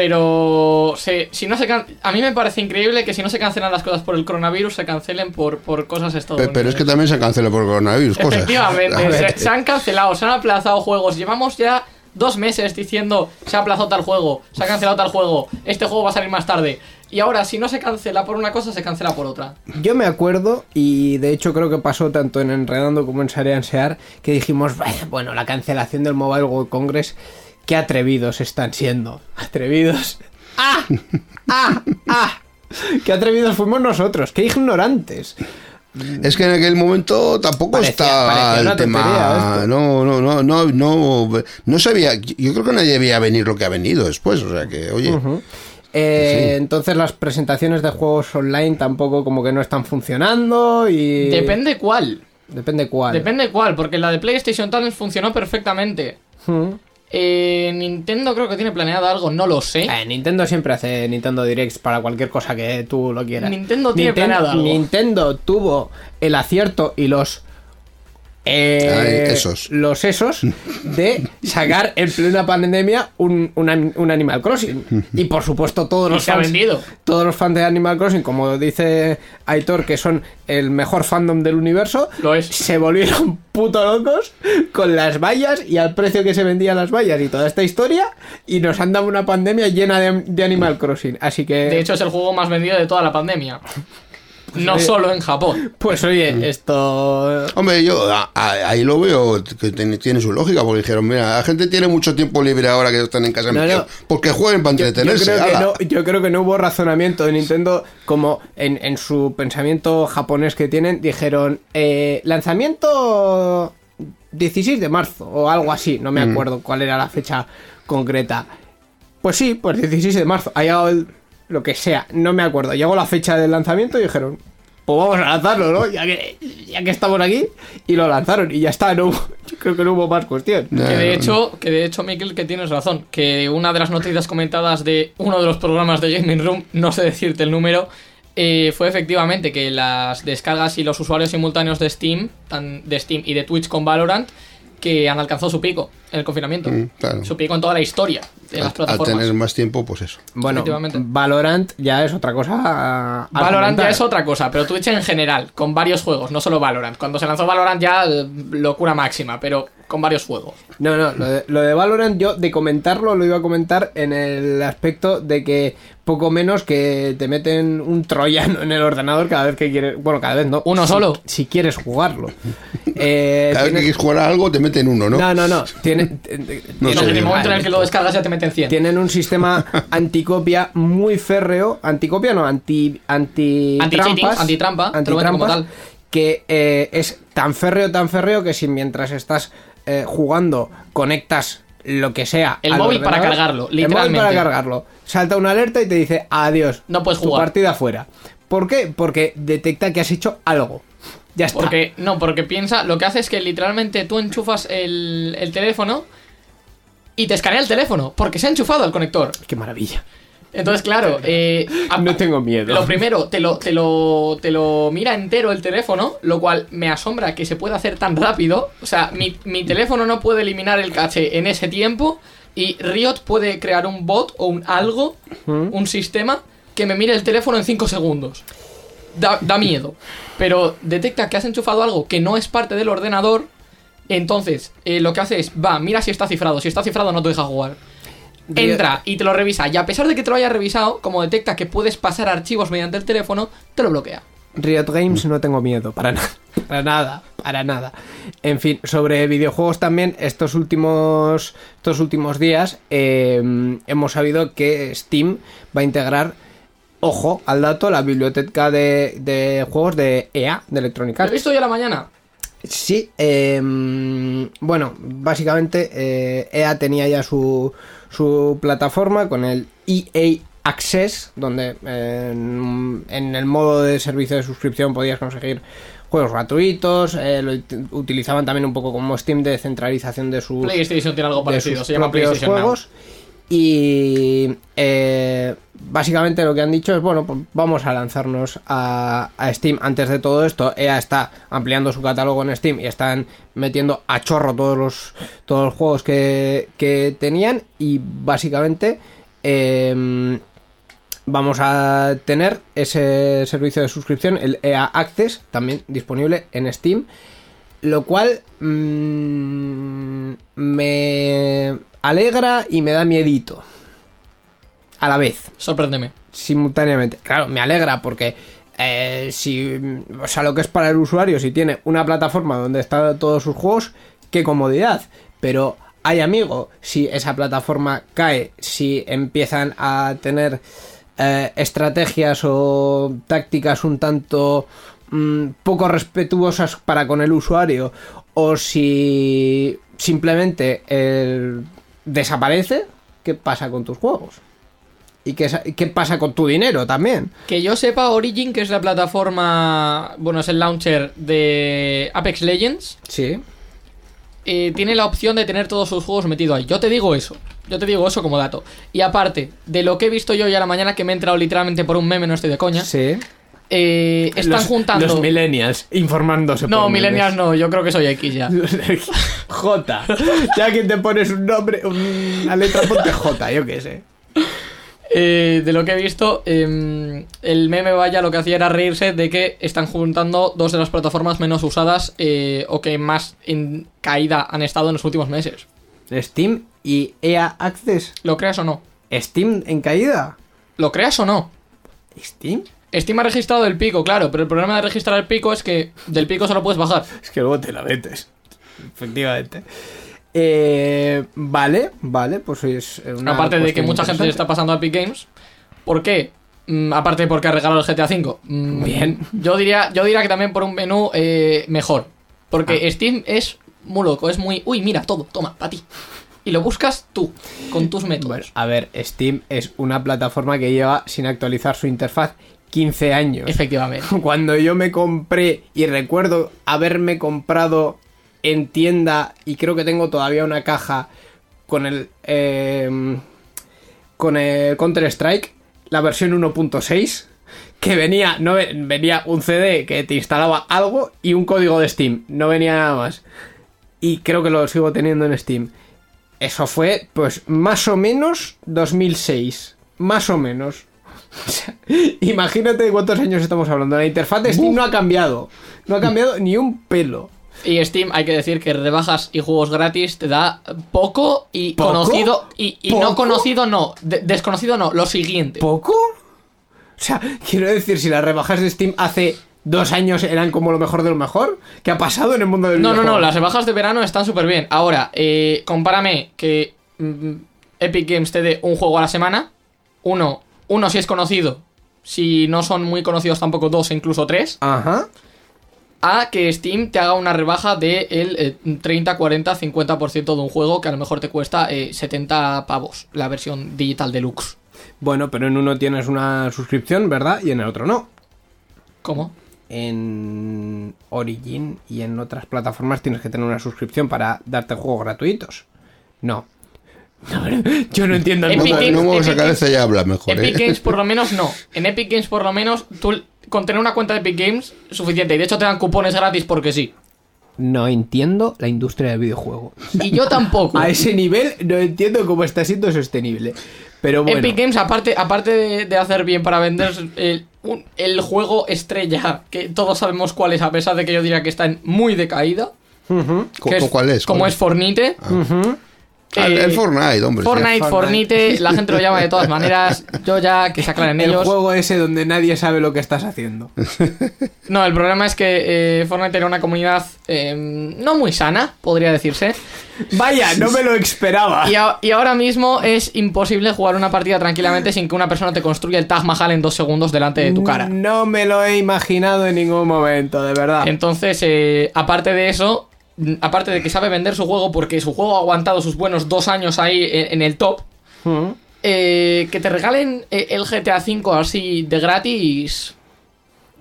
Pero se- si no se can- a mí me parece increíble que si no se cancelan las cosas por el coronavirus, se cancelen por, por cosas estadounidenses. Pero es que también se canceló por coronavirus, cosas. Efectivamente, se, se han cancelado, se han aplazado juegos. Llevamos ya dos meses diciendo se ha aplazado tal juego, se ha cancelado tal juego, este juego va a salir más tarde. Y ahora, si no se cancela por una cosa, se cancela por otra. Yo me acuerdo, y de hecho creo que pasó tanto en Enredando como en Sarean Sear, que dijimos, "Vaya, bueno, la cancelación del Mobile World Congress, qué atrevidos están siendo. Atrevidos. ¡Ah! ¡Ah! ¡Ah! Qué atrevidos fuimos nosotros, qué ignorantes. Es que en aquel momento tampoco Parecía- estaba parecía el tema. No, no, no, no, no, no sabía. Yo creo que nadie veía venir lo que ha venido después. O sea que, oye, Eh, Sí. Entonces las presentaciones de juegos online tampoco como que no están funcionando y... Depende cuál. Depende cuál. Depende cuál, porque la de PlayStation Talent funcionó perfectamente. Hmm. Eh, Nintendo creo que tiene planeado algo, no lo sé. Eh, Nintendo siempre hace Nintendo Directs para cualquier cosa que tú lo quieras. Nintendo tiene planeado algo. Nintendo tuvo el acierto y los. Eh, Ay, esos. Los esos de sacar en plena pandemia un, un, un Animal Crossing. Y por supuesto, todos los fans. vendido. Todos los fans de Animal Crossing, como dice Aitor, que son el mejor fandom del universo, Lo es. se volvieron puto locos con las vallas y al precio que se vendían las vallas y toda esta historia y nos han dado una pandemia llena de, de Animal Crossing. Así que... De hecho, es el juego más vendido de toda la pandemia. No oye- solo en Japón. Pues oye, esto... hombre, yo a- a- ahí lo veo que tiene, tiene su lógica. Porque dijeron, mira, la gente tiene mucho tiempo libre ahora que están en casa. No, no. Porque jueguen para Yo, yo entretenerse. creo que ala. no, yo creo que no hubo razonamiento de Nintendo como en, en su pensamiento japonés que tienen. Dijeron, eh, lanzamiento 16 de marzo o algo así. No me acuerdo cuál era la fecha concreta. Pues sí, pues 16 de marzo. Ha llegado el- lo que sea, no me acuerdo. Llegó la fecha del lanzamiento y dijeron, pues vamos a lanzarlo, ¿no? Ya que, ya que estamos aquí. Y lo lanzaron y ya está. No, hubo- yo creo que no hubo más cuestión. No, Que de no, hecho, que de hecho, Mikel, que tienes razón. Que una de las noticias comentadas de uno de los programas de Gaming Room, no sé decirte el número, eh, fue efectivamente que las descargas y los usuarios simultáneos de Steam, tan- de Steam y de Twitch con Valorant, que han alcanzado su pico en el confinamiento. Mm, claro. Su pico en toda la historia de las Al- al plataformas. tener más tiempo, pues eso. Bueno. Valorant ya es otra cosa. Valorant ya es otra cosa, pero Twitch en general, con varios juegos, no solo Valorant. Cuando se lanzó Valorant ya locura máxima, pero con varios juegos. No, no, lo de, lo de Valorant yo de comentarlo lo iba a comentar en el aspecto de que poco menos que te meten un troyano en el ordenador cada vez que quieres. Bueno, cada vez no. ¿Uno si- solo? Si quieres jugarlo. Eh, Cada vez que quieres jugar a algo, te meten uno, ¿no? no, no, no. Tiene, No tienen- sé, en el momento en el que lo descargas ya te meten 100. tienen un sistema anticopia muy férreo. Anticopia no, anti. Anti. Trampas, venden como antitrampas, tal. Que eh, es tan férreo, tan férreo que si mientras estás eh, jugando conectas lo que sea. El al móvil para cargarlo, El móvil literalmente. para cargarlo. Salta una alerta y te dice adiós. No puedes tu jugar. partida fuera. ¿Por qué? Porque detecta que has hecho algo. Ya está. Porque, no, porque piensa, lo que hace es que literalmente tú enchufas el, el teléfono y te escanea el teléfono, porque se ha enchufado el conector. Qué maravilla. Entonces, claro, eh, No tengo miedo. Lo primero, te lo, te, lo, te lo mira entero el teléfono, lo cual me asombra que se pueda hacer tan rápido. O sea, mi, mi teléfono no puede eliminar el caché en ese tiempo y Riot puede crear un bot o un algo, un sistema que me mire el teléfono en 5 segundos. Da, da miedo. Pero detecta que has enchufado algo que no es parte del ordenador. Entonces, eh, lo que hace es, va, mira si está cifrado. Si está cifrado, no te deja jugar. Entra y te lo revisa. Y a pesar de que te lo haya revisado, como detecta que puedes pasar archivos mediante el teléfono, te lo bloquea. Riot Games no tengo miedo, para nada. Para nada, para nada. En fin, sobre videojuegos también, estos últimos, estos últimos días eh, hemos sabido que Steam va a integrar, ojo, al dato, la biblioteca de, de juegos de EA, de Electronic ¿Lo he Arts. visto a la mañana? Sí, eh, bueno, básicamente eh, EA tenía ya su, su plataforma con el EA Access, donde en, en el modo de servicio de suscripción podías conseguir juegos gratuitos, eh, lo ut- utilizaban también un poco como Steam de centralización de sus, PlayStation tiene algo parecido, se llama PlayStation Now. Y eh, básicamente lo que han dicho es, bueno, pues vamos a lanzarnos a, Steam. Antes de todo esto, EA está ampliando su catálogo en Steam y están metiendo a chorro todos los, todos los juegos que, que tenían. Y básicamente eh, vamos a tener ese servicio de suscripción, el EA Access, también disponible en Steam. Lo cual mm, me alegra y me da miedito. A la vez, Sorpréndeme. simultáneamente. Claro, me alegra porque eh, si, o sea, lo que es para el usuario, si tiene una plataforma donde están todos sus juegos, qué comodidad. Pero hay amigo, si esa plataforma cae, si empiezan a tener eh, estrategias o tácticas un tanto mm, poco respetuosas para con el usuario, o si simplemente desaparece, ¿qué pasa con tus juegos? ¿Y qué, qué pasa con tu dinero también? Que yo sepa, Origin, que es la plataforma, bueno, es el launcher de Apex Legends, Sí. eh, tiene la opción de tener todos sus juegos metidos ahí. Yo te digo eso. Yo te digo eso como dato. Y aparte, de lo que he visto yo hoy a la mañana, que me he entrado literalmente por un meme, no estoy de coña, Sí. Eh, están Los- juntando... Los millennials informándose. no, por millennials no, yo creo que soy X ya. memes. J. Ya que te pones un nombre, una letra, ponte J, yo qué sé. Eh, de lo que he visto, em, el meme vaya lo que hacía era reírse de que están juntando dos de las plataformas menos usadas eh, o que más en caída han estado en los últimos meses. Steam y EA Access. ¿Lo creas o no? Steam en caída. ¿Lo creas o no? Steam. Steam ha registrado el pico, claro, pero el problema de registrar el pico es que del pico solo puedes bajar. Es que luego te la metes. Efectivamente. Eh, vale, vale, pues es una Aparte de que mucha gente está pasando a Epic Games. ¿Por qué? Mm, aparte porque ha regalado el GTA V. Mm, Bien. Yo diría, yo diría que también por un menú eh, mejor. Porque Steam es muy loco, es muy... Uy, mira, todo, toma, para ti. Y lo buscas tú, con tus métodos. Bueno, a ver, Steam es una plataforma que lleva sin actualizar su interfaz 15 años. Efectivamente. Cuando yo me compré, y recuerdo haberme comprado en tienda, y creo que tengo todavía una caja con el. eh, con el Counter-Strike, la versión 1.6, que venía, no ve- venía un CD que te instalaba algo y un código de Steam, no venía nada más. Y creo que lo sigo teniendo en Steam. Eso fue, pues, más o menos 2006. Más o menos. O sea, imagínate de cuántos años estamos hablando. La interfaz de Steam no ha cambiado. No ha cambiado ni un pelo. Y Steam, hay que decir que rebajas y juegos gratis te da poco y ¿Poco? conocido. Y, y no conocido, no. De- desconocido, no. Lo siguiente. ¿Poco? O sea, quiero decir, si las rebajas de Steam hace dos años eran como lo mejor de lo mejor, ¿qué ha pasado en el mundo del No, no, no, las rebajas de verano están súper bien. Ahora, eh, compárame que mm, Epic Games te dé un juego a la semana. Uno, uno si es conocido. Si no son muy conocidos tampoco dos e incluso tres. Ajá. A que Steam te haga una rebaja de el eh, 30, 40, 50% de un juego que a lo mejor te cuesta eh, 70 pavos. La versión digital deluxe. Bueno, pero en uno tienes una suscripción, ¿verdad? Y en el otro no. ¿Cómo? En Origin y en otras plataformas tienes que tener una suscripción para darte juegos gratuitos. No. Yo no entiendo el Epic. Games- no muevas la Epic cabeza y habla mejor. Epic ¿eh? Games por lo menos no. En Epic Games por lo menos tú con tener una cuenta de Epic Games es suficiente. Y de hecho te dan cupones gratis porque sí. No entiendo la industria del videojuego. Y yo tampoco. A ese nivel no entiendo cómo está siendo sostenible. Pero bueno. Epic Games, aparte, aparte de, de hacer bien para vender el, un- el juego estrella, que todos sabemos cuál es, a pesar de que yo diría que está en muy decaída. ¿Cu- que es- ¿Cuál es? Como ¿Cuál es Fornite. Ah, el Fortnite, hombre. Fortnite, Fortnite. Fornite, la gente lo llama de todas maneras. Yo ya, que se aclaren el ellos. juego ese donde nadie sabe lo que estás haciendo. No, el problema es que eh, Fortnite era una comunidad eh, no muy sana, podría decirse. Vaya, no me lo esperaba. Y, a- y ahora mismo es imposible jugar una partida tranquilamente sin que una persona te construya el Taj Mahal en dos segundos delante de tu cara. No me lo he imaginado en ningún momento, de verdad. Entonces, eh, aparte de eso, aparte de que sabe vender su juego porque su juego ha aguantado sus buenos dos años ahí en, en el top, Mm. eh, que te regalen eh, el GTA V así de gratis.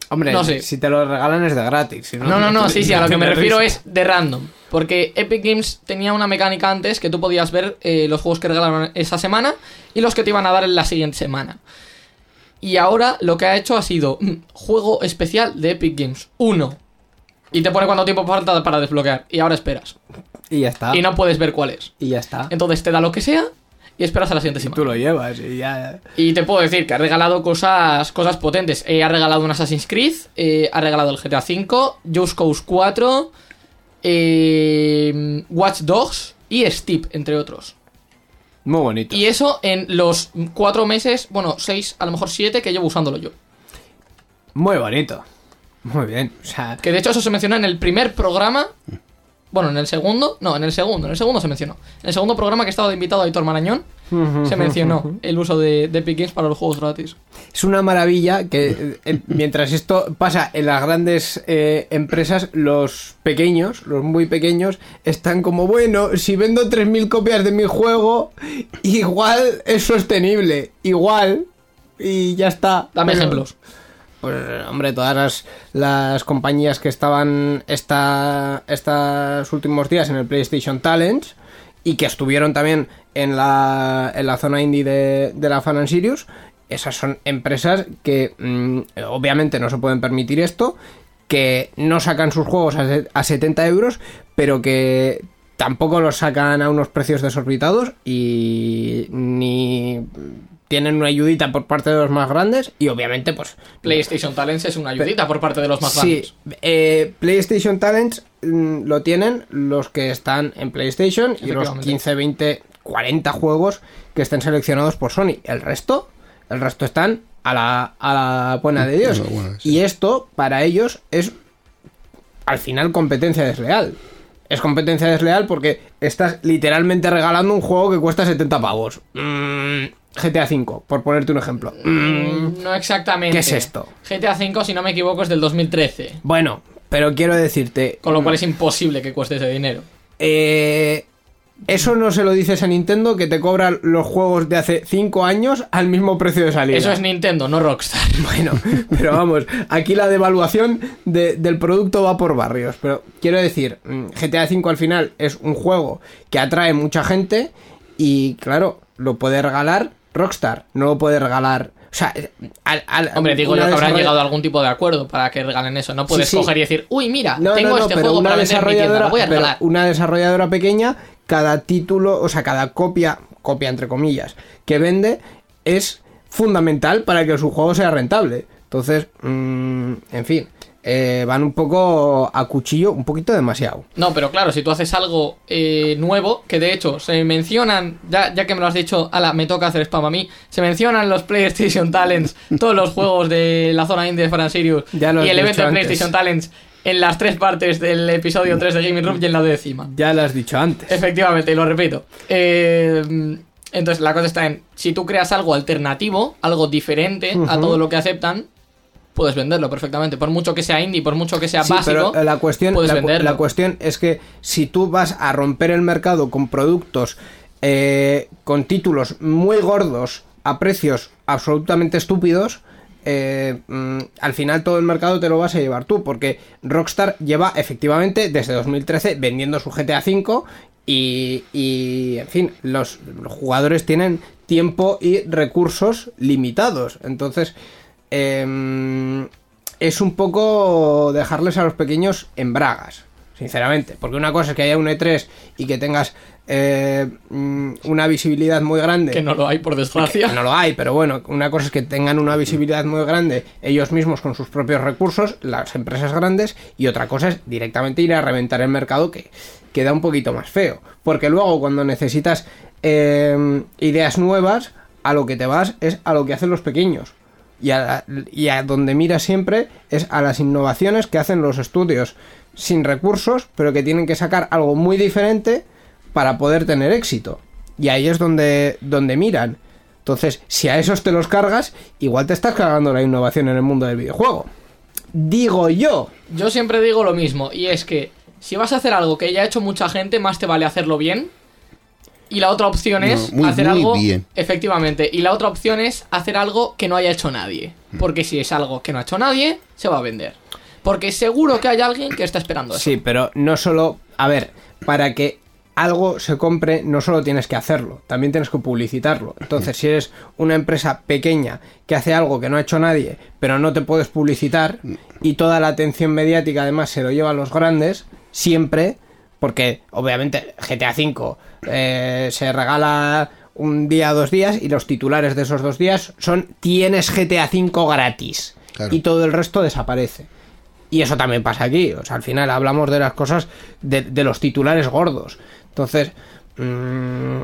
Hombre, no sé. si te lo regalan es de gratis. si No, no, no, sí, sí, a lo que me refiero es de random. Porque Epic Games tenía una mecánica antes que tú podías ver eh, los juegos que regalaron esa semana y los que te iban a dar en la siguiente semana. Y ahora lo que ha hecho ha sido mm, juego especial de Epic Games 1. Y te pone cuánto tiempo falta para desbloquear. Y ahora esperas. Y ya está. Y no puedes ver cuál es. Y ya está. Entonces te da lo que sea y esperas a la siguiente Tú semana. lo llevas y ya. Y te puedo decir que ha regalado cosas, cosas potentes. Eh, ha regalado un Assassin's Creed, eh, ha regalado el GTA V, Just Cause 4, eh, Watch Dogs y Steep, entre otros. Muy bonito. Y eso en los cuatro meses, bueno, seis, a lo mejor siete que llevo usándolo yo. Muy bonito. Muy bien. O sea, Que de hecho eso se menciona en el primer programa. Bueno, en el segundo, no, en el segundo, en el segundo se mencionó. En el segundo programa que estaba de invitado a Aitor Marañón, se mencionó el uso de, de Epic Games para los juegos gratis. es una maravilla que eh, eh, mientras esto pasa en las grandes eh, empresas, los pequeños, los muy pequeños, están como, bueno, si vendo 3.000 copias de mi juego, igual es sostenible. Igual. Y ya está. Dame Pero- ejemplos. Pues, hombre, todas las, las compañías que estaban esta, estos últimos días en el PlayStation Talents y que estuvieron también en la, en la zona indie de, de la Fan and Sirius, esas son empresas que mm, obviamente no se pueden permitir esto, que no sacan sus juegos a, a 70 euros, pero que tampoco los sacan a unos precios desorbitados y ni tienen una ayudita por parte de los más grandes y obviamente pues PlayStation Talents es una ayudita por parte de los más Sí, grandes. eh, PlayStation Talents mm, lo tienen los que están en PlayStation y los Efectivamente. 15, 20, 40 juegos que estén seleccionados por Sony. El resto, el resto están a la, a la buena de Dios. Buena, sí. Y esto para ellos es al final competencia desleal. Es competencia desleal porque estás literalmente regalando un juego que cuesta 70 pavos. Mm, GTA V, por ponerte un ejemplo. Mm, No exactamente. ¿Qué es esto? GTA V, si no me equivoco, es del 2013. bueno, pero quiero decirte, Con lo cual es imposible que cueste ese dinero. Eh, eso no se lo dices a Nintendo que te cobran los juegos de hace 5 años al mismo precio de salida. Eso es Nintendo, no Rockstar. Bueno, pero vamos, aquí la devaluación de- del producto va por barrios. Pero quiero decir, mm, GTA V al final es un juego que atrae mucha gente y claro, lo puede regalar Rockstar, no lo puede regalar... O sea, al- al- Hombre, digo yo que habrán llegado a algún tipo de acuerdo para que regalen eso. No puedes Sí, sí. coger y decir, uy, mira, No, tengo no, no, este pero juego una para vender en mi tienda, desarrolladora, lo voy a pero regalar. una desarrolladora pequeña, cada título, o sea, cada copia, copia entre comillas, que vende es fundamental para que su juego sea rentable. Entonces, mm, en fin, eh, van un poco a cuchillo, un poquito demasiado. No, pero claro, si tú haces algo eh, nuevo, que de hecho se mencionan, ya, ya que me lo has dicho, ala, me toca hacer spam a mí, se mencionan los PlayStation Talents, todos los juegos de la zona indie de Sirius lo y el evento de antes. PlayStation Talents en las tres partes del episodio 3 de Gaming Room y en la décima. Ya lo has dicho antes. Efectivamente, y lo repito. Eh, entonces, la cosa está en, si tú creas algo alternativo, algo diferente a todo lo que aceptan, puedes venderlo perfectamente. Por mucho que sea indie, por mucho que sea Sí, básico, pero la cuestión, puedes la, cu- venderlo. la cuestión es que si tú vas a romper el mercado con productos eh, con títulos muy gordos a precios absolutamente estúpidos, eh, mm, al final todo el mercado te lo vas a llevar tú, porque Rockstar lleva efectivamente desde 2013 vendiendo su GTA V Y, y, en fin, los, los jugadores tienen tiempo y recursos limitados. Entonces, em, es un poco dejarles a los pequeños en bragas, sinceramente. Porque una cosa es que haya un E3 y que tengas eh, mm, una visibilidad muy grande. Que no lo hay, por desgracia. Que no lo hay, pero bueno, una cosa es que tengan una visibilidad muy grande ellos mismos con sus propios recursos, las empresas grandes, y otra cosa es directamente ir a reventar el mercado que queda un poquito más feo. Porque luego cuando necesitas eh, ideas nuevas, a lo que te vas es a lo que hacen los pequeños. Y a, donde miras siempre es a las innovaciones que hacen los estudios sin recursos, pero que tienen que sacar algo muy diferente para poder tener éxito. Y ahí es donde, donde miran. Entonces, si a esos te los cargas, igual te estás cargando la innovación en el mundo del videojuego. Digo yo. Yo siempre digo lo mismo, y es que si vas a hacer algo que ya ha hecho mucha gente, más te vale hacerlo bien. Y la otra opción es No, muy, hacer muy algo. bien. Efectivamente. Y la otra opción es hacer algo que no haya hecho nadie. Mm. Porque si es algo que no ha hecho nadie, se va a vender. Porque seguro que hay alguien que está esperando eso. Sí, pero no solo. A ver, para que algo se compre, no solo tienes que hacerlo, también tienes que publicitarlo. Entonces, si eres una empresa pequeña que hace algo que no ha hecho nadie, pero no te puedes publicitar, y toda la atención mediática además se lo llevan los grandes, siempre, porque obviamente GTA V eh, se regala un día, dos días, y los titulares de esos dos días son tienes GTA V gratis. Claro. Y todo el resto desaparece. Y eso también pasa aquí. O sea, al final hablamos de las cosas de, de los titulares gordos. Entonces, mm,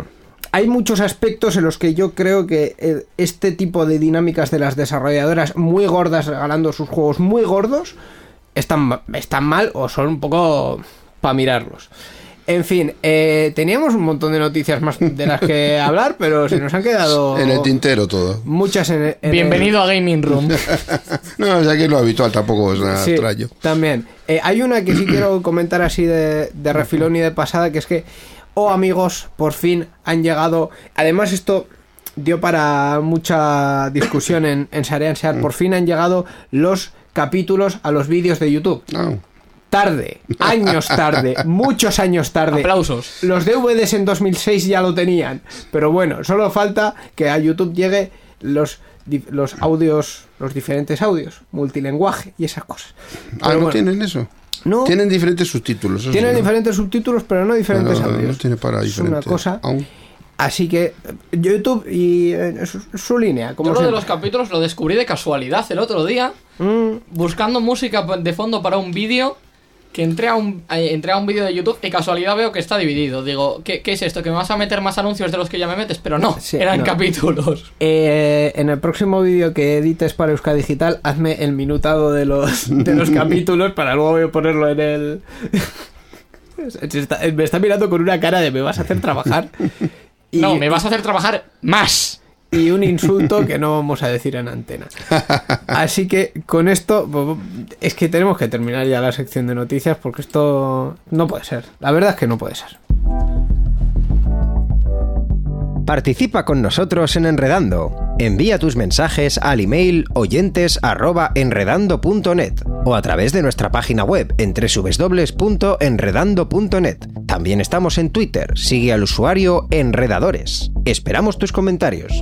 hay muchos aspectos en los que yo creo que eh, este tipo de dinámicas de las desarrolladoras muy gordas regalando sus juegos muy gordos están, están mal o son un poco para mirarlos. En fin, eh, teníamos un montón de noticias más de las que hablar, pero se nos han quedado En el tintero todo. muchas en, en el- Bienvenido a Gaming Room. No, sea que lo habitual tampoco es nada Sí, extraño. También. Eh, hay una que sí quiero comentar así de, de refilón y de pasada, que es que, oh amigos, por fin han llegado. Además, esto dio para mucha discusión en, en Sarean Sear. Por fin han llegado los capítulos a los vídeos de YouTube. No. Tarde, años tarde, muchos años tarde. Aplausos. Los DVDs en 2006 ya lo tenían, pero bueno, solo falta que a YouTube llegue los, los audios, los diferentes audios, multilenguaje y esas cosas. Ah, ¿no bueno, tienen eso? No. Tienen diferentes subtítulos. tienen sí, ¿no? diferentes subtítulos, pero no diferentes Pero audios. No tiene para es una cosa. Aún. Así que YouTube y eh, su, su línea, como Yo lo de los capítulos lo descubrí de casualidad el otro día, Mm, buscando música de fondo para un vídeo. Que entré a un, eh, entré a un vídeo de YouTube y casualidad veo que está dividido. Digo, ¿qué, qué es esto? ¿Que me vas a meter más anuncios de los que ya me metes? Pero no, Sí, eran no. capítulos. eh, en el próximo vídeo que edites para Euskadi Digital, hazme el minutado de los, de los capítulos para luego ponerlo en el. Está- me está mirando con una cara de me vas a hacer trabajar. Y, no, me vas a hacer trabajar más. Y un insulto que no vamos a decir en antena. Así que con esto es que tenemos que terminar ya la sección de noticias porque esto no puede ser. La verdad es que no puede ser. Participa con nosotros en Enredando. Envía tus mensajes al email oyentes@enredando.net o a través de nuestra página web en www.enredando.net. También estamos en Twitter. Sigue al usuario Enredadores. Esperamos tus comentarios.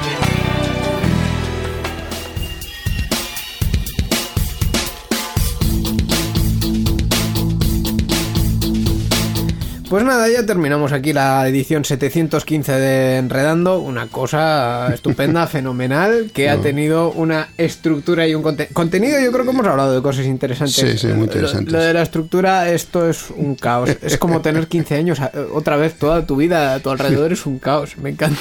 Pues nada, ya terminamos aquí la edición 715 de Enredando, una cosa estupenda, fenomenal, que ha tenido una estructura y un conte- contenido. Yo creo que hemos hablado de cosas interesantes. Sí, sí, muy Lo- interesantes. Lo, de la estructura, esto es un caos. Es como tener 15 años otra vez, toda tu vida a tu alrededor es un caos. Me encanta.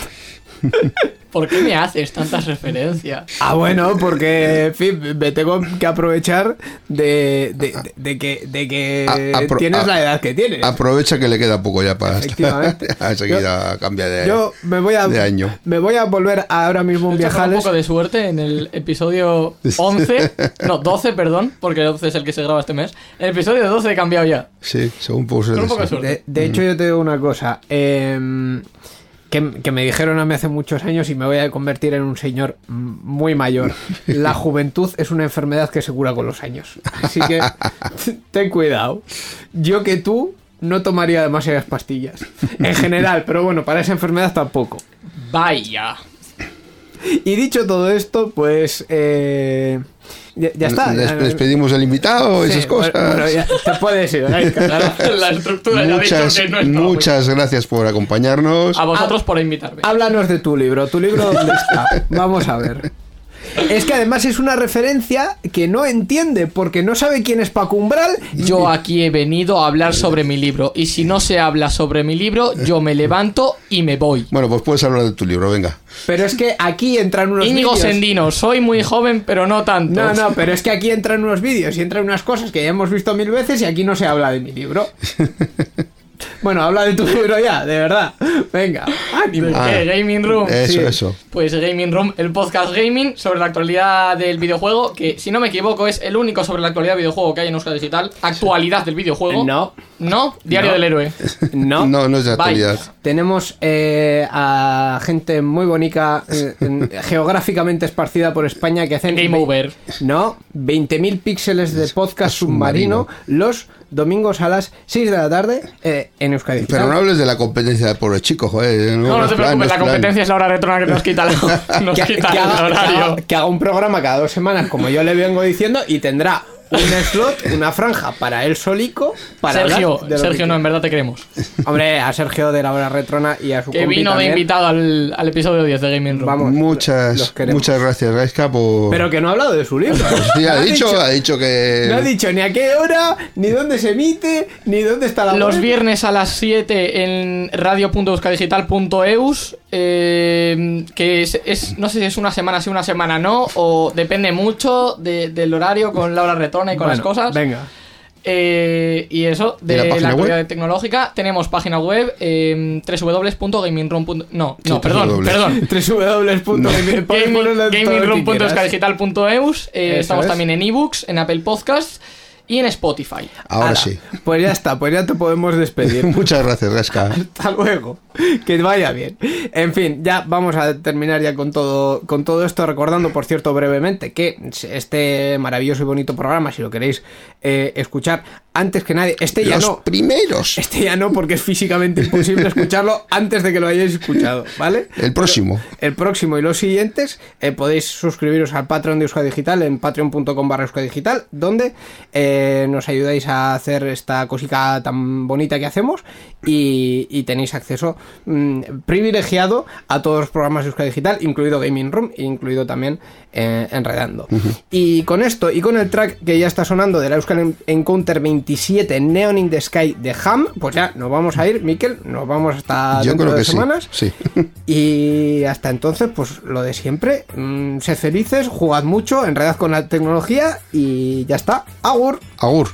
¿Por qué me haces tantas referencias? Ah, bueno, porque en fin, me tengo que aprovechar de, de- de- de que, de que A- apro- tienes a- la edad que tienes. Aprovecha que le queda poco ya para Efectivamente. a seguir Yo- a cambiar de, Yo me voy a de año. me voy a volver a ahora mismo un con un viajales. poco de suerte en el episodio 11, no, 12, perdón, porque el 11 es el que se graba este mes. En el episodio 12 he cambiado ya. Sí, según un poco de. De, de hecho, yo te digo una cosa. em, que, que me dijeron a mí hace muchos años y me voy a convertir en un señor muy mayor. La juventud es una enfermedad que se cura con los años. Así que ten cuidado. Yo que tú no tomaría demasiadas pastillas. En general, pero bueno, para esa enfermedad tampoco. Vaya. Y dicho todo esto, pues... eh, ya, ya está. Des- despedimos al invitado, Sí, esas cosas. bueno, ya, te puedes ir. La estructura ya muchas, que no está muchas gracias por acompañarnos. A vosotros por invitarme. Háblanos de tu libro. ¿Tu libro dónde está? Vamos a ver. Es que además es una referencia que no entiende porque no sabe quién es Paco Umbral. Yo aquí he venido a hablar sobre mi libro y si no se habla sobre mi libro, yo me levanto y me voy. Bueno, pues puedes hablar de tu libro, venga. Pero es que aquí entran unos Íñigo vídeos. Sendino, soy muy joven, pero no tanto. No, no, pero es que aquí entran unos vídeos y entran unas cosas que ya hemos visto mil veces y aquí no se habla de mi libro. Bueno, habla de tu libro ya, de verdad. Venga, ánimo. ¿De Ah, qué? Gaming Room. Eso, Sí. eso. Pues Gaming Room, el podcast gaming sobre la actualidad del videojuego, que si no me equivoco es el único sobre la actualidad del videojuego que hay en Euskadi Digital. Actualidad del videojuego. No, ¿No? Diario No. del héroe. no. No, no es de Bye. actualidad. Tenemos eh, a gente muy bonita, eh, en- geográficamente esparcida por España, que hacen... Game over. No, 20.000 píxeles de podcast submarino, los domingos a las 6 de la tarde eh, en Euskadi. Pero no hables de la competencia del pobre chico, joder. No, no es te plan, preocupes, es la competencia es la hora retrona que nos quita, la- nos que, quita que el haga, que horario. haga- que haga un programa cada dos semanas, como yo le vengo diciendo, y tendrá un slot, una franja para él solico. Para Sergio, de Sergio, que no, en verdad te queremos. Hombre, a Sergio de la hora retrona y a su Que vino de invitado al, al episodio 10 de Gaming Room. Vamos, Muchas, muchas gracias, Gaiska, por... Pero que no ha hablado de su libro. Sí, ha No dicho, ha dicho que... No ha dicho ni a qué hora, ni dónde se emite, ni dónde está la Los web. viernes a las 7 en radio.euskadigital.eus eh, que es, es- no sé si es una semana sí, una semana no, o depende mucho de- del horario con Laura Retona y con las cosas. Venga. Eh, y eso, ¿Y de la la, página actualidad web? tecnológica, tenemos página web eh, www.gamingroom. No, Sí, no, perdón, perdón. eh, Estamos es. también en ebooks, en Apple Podcasts y en Spotify. Ahora Ala, sí. Pues ya está, pues ya te podemos despedir. Muchas gracias, Gaiska. Hasta luego. Que vaya bien. En fin, ya vamos a terminar ya con todo, con todo esto, recordando, por cierto, brevemente, que este maravilloso y bonito programa, si lo queréis eh, escuchar antes que nadie, este ya Los no. primeros. Este ya no, porque es físicamente imposible escucharlo antes de que lo hayáis escuchado, ¿vale? El próximo. El próximo y los siguientes eh, podéis suscribiros al Patreon de Euskadi Digital en patreon.com barra Digital, donde eh, nos ayudáis a hacer esta cosica tan bonita que hacemos y, y tenéis acceso mm, privilegiado a todos los programas de Euskadi Digital, incluido Gaming Room, e incluido también eh, Enredando. Y con esto y con el track que ya está sonando de la Euskal Encounter 27 Neon in the Sky de Ham, pues ya nos vamos a ir, Miquel, nos vamos hasta Yo dentro creo de que semanas. Sí. Y hasta entonces, pues lo de siempre. mm, sed felices, jugad mucho, enredad con la tecnología y ya está. Agur agur.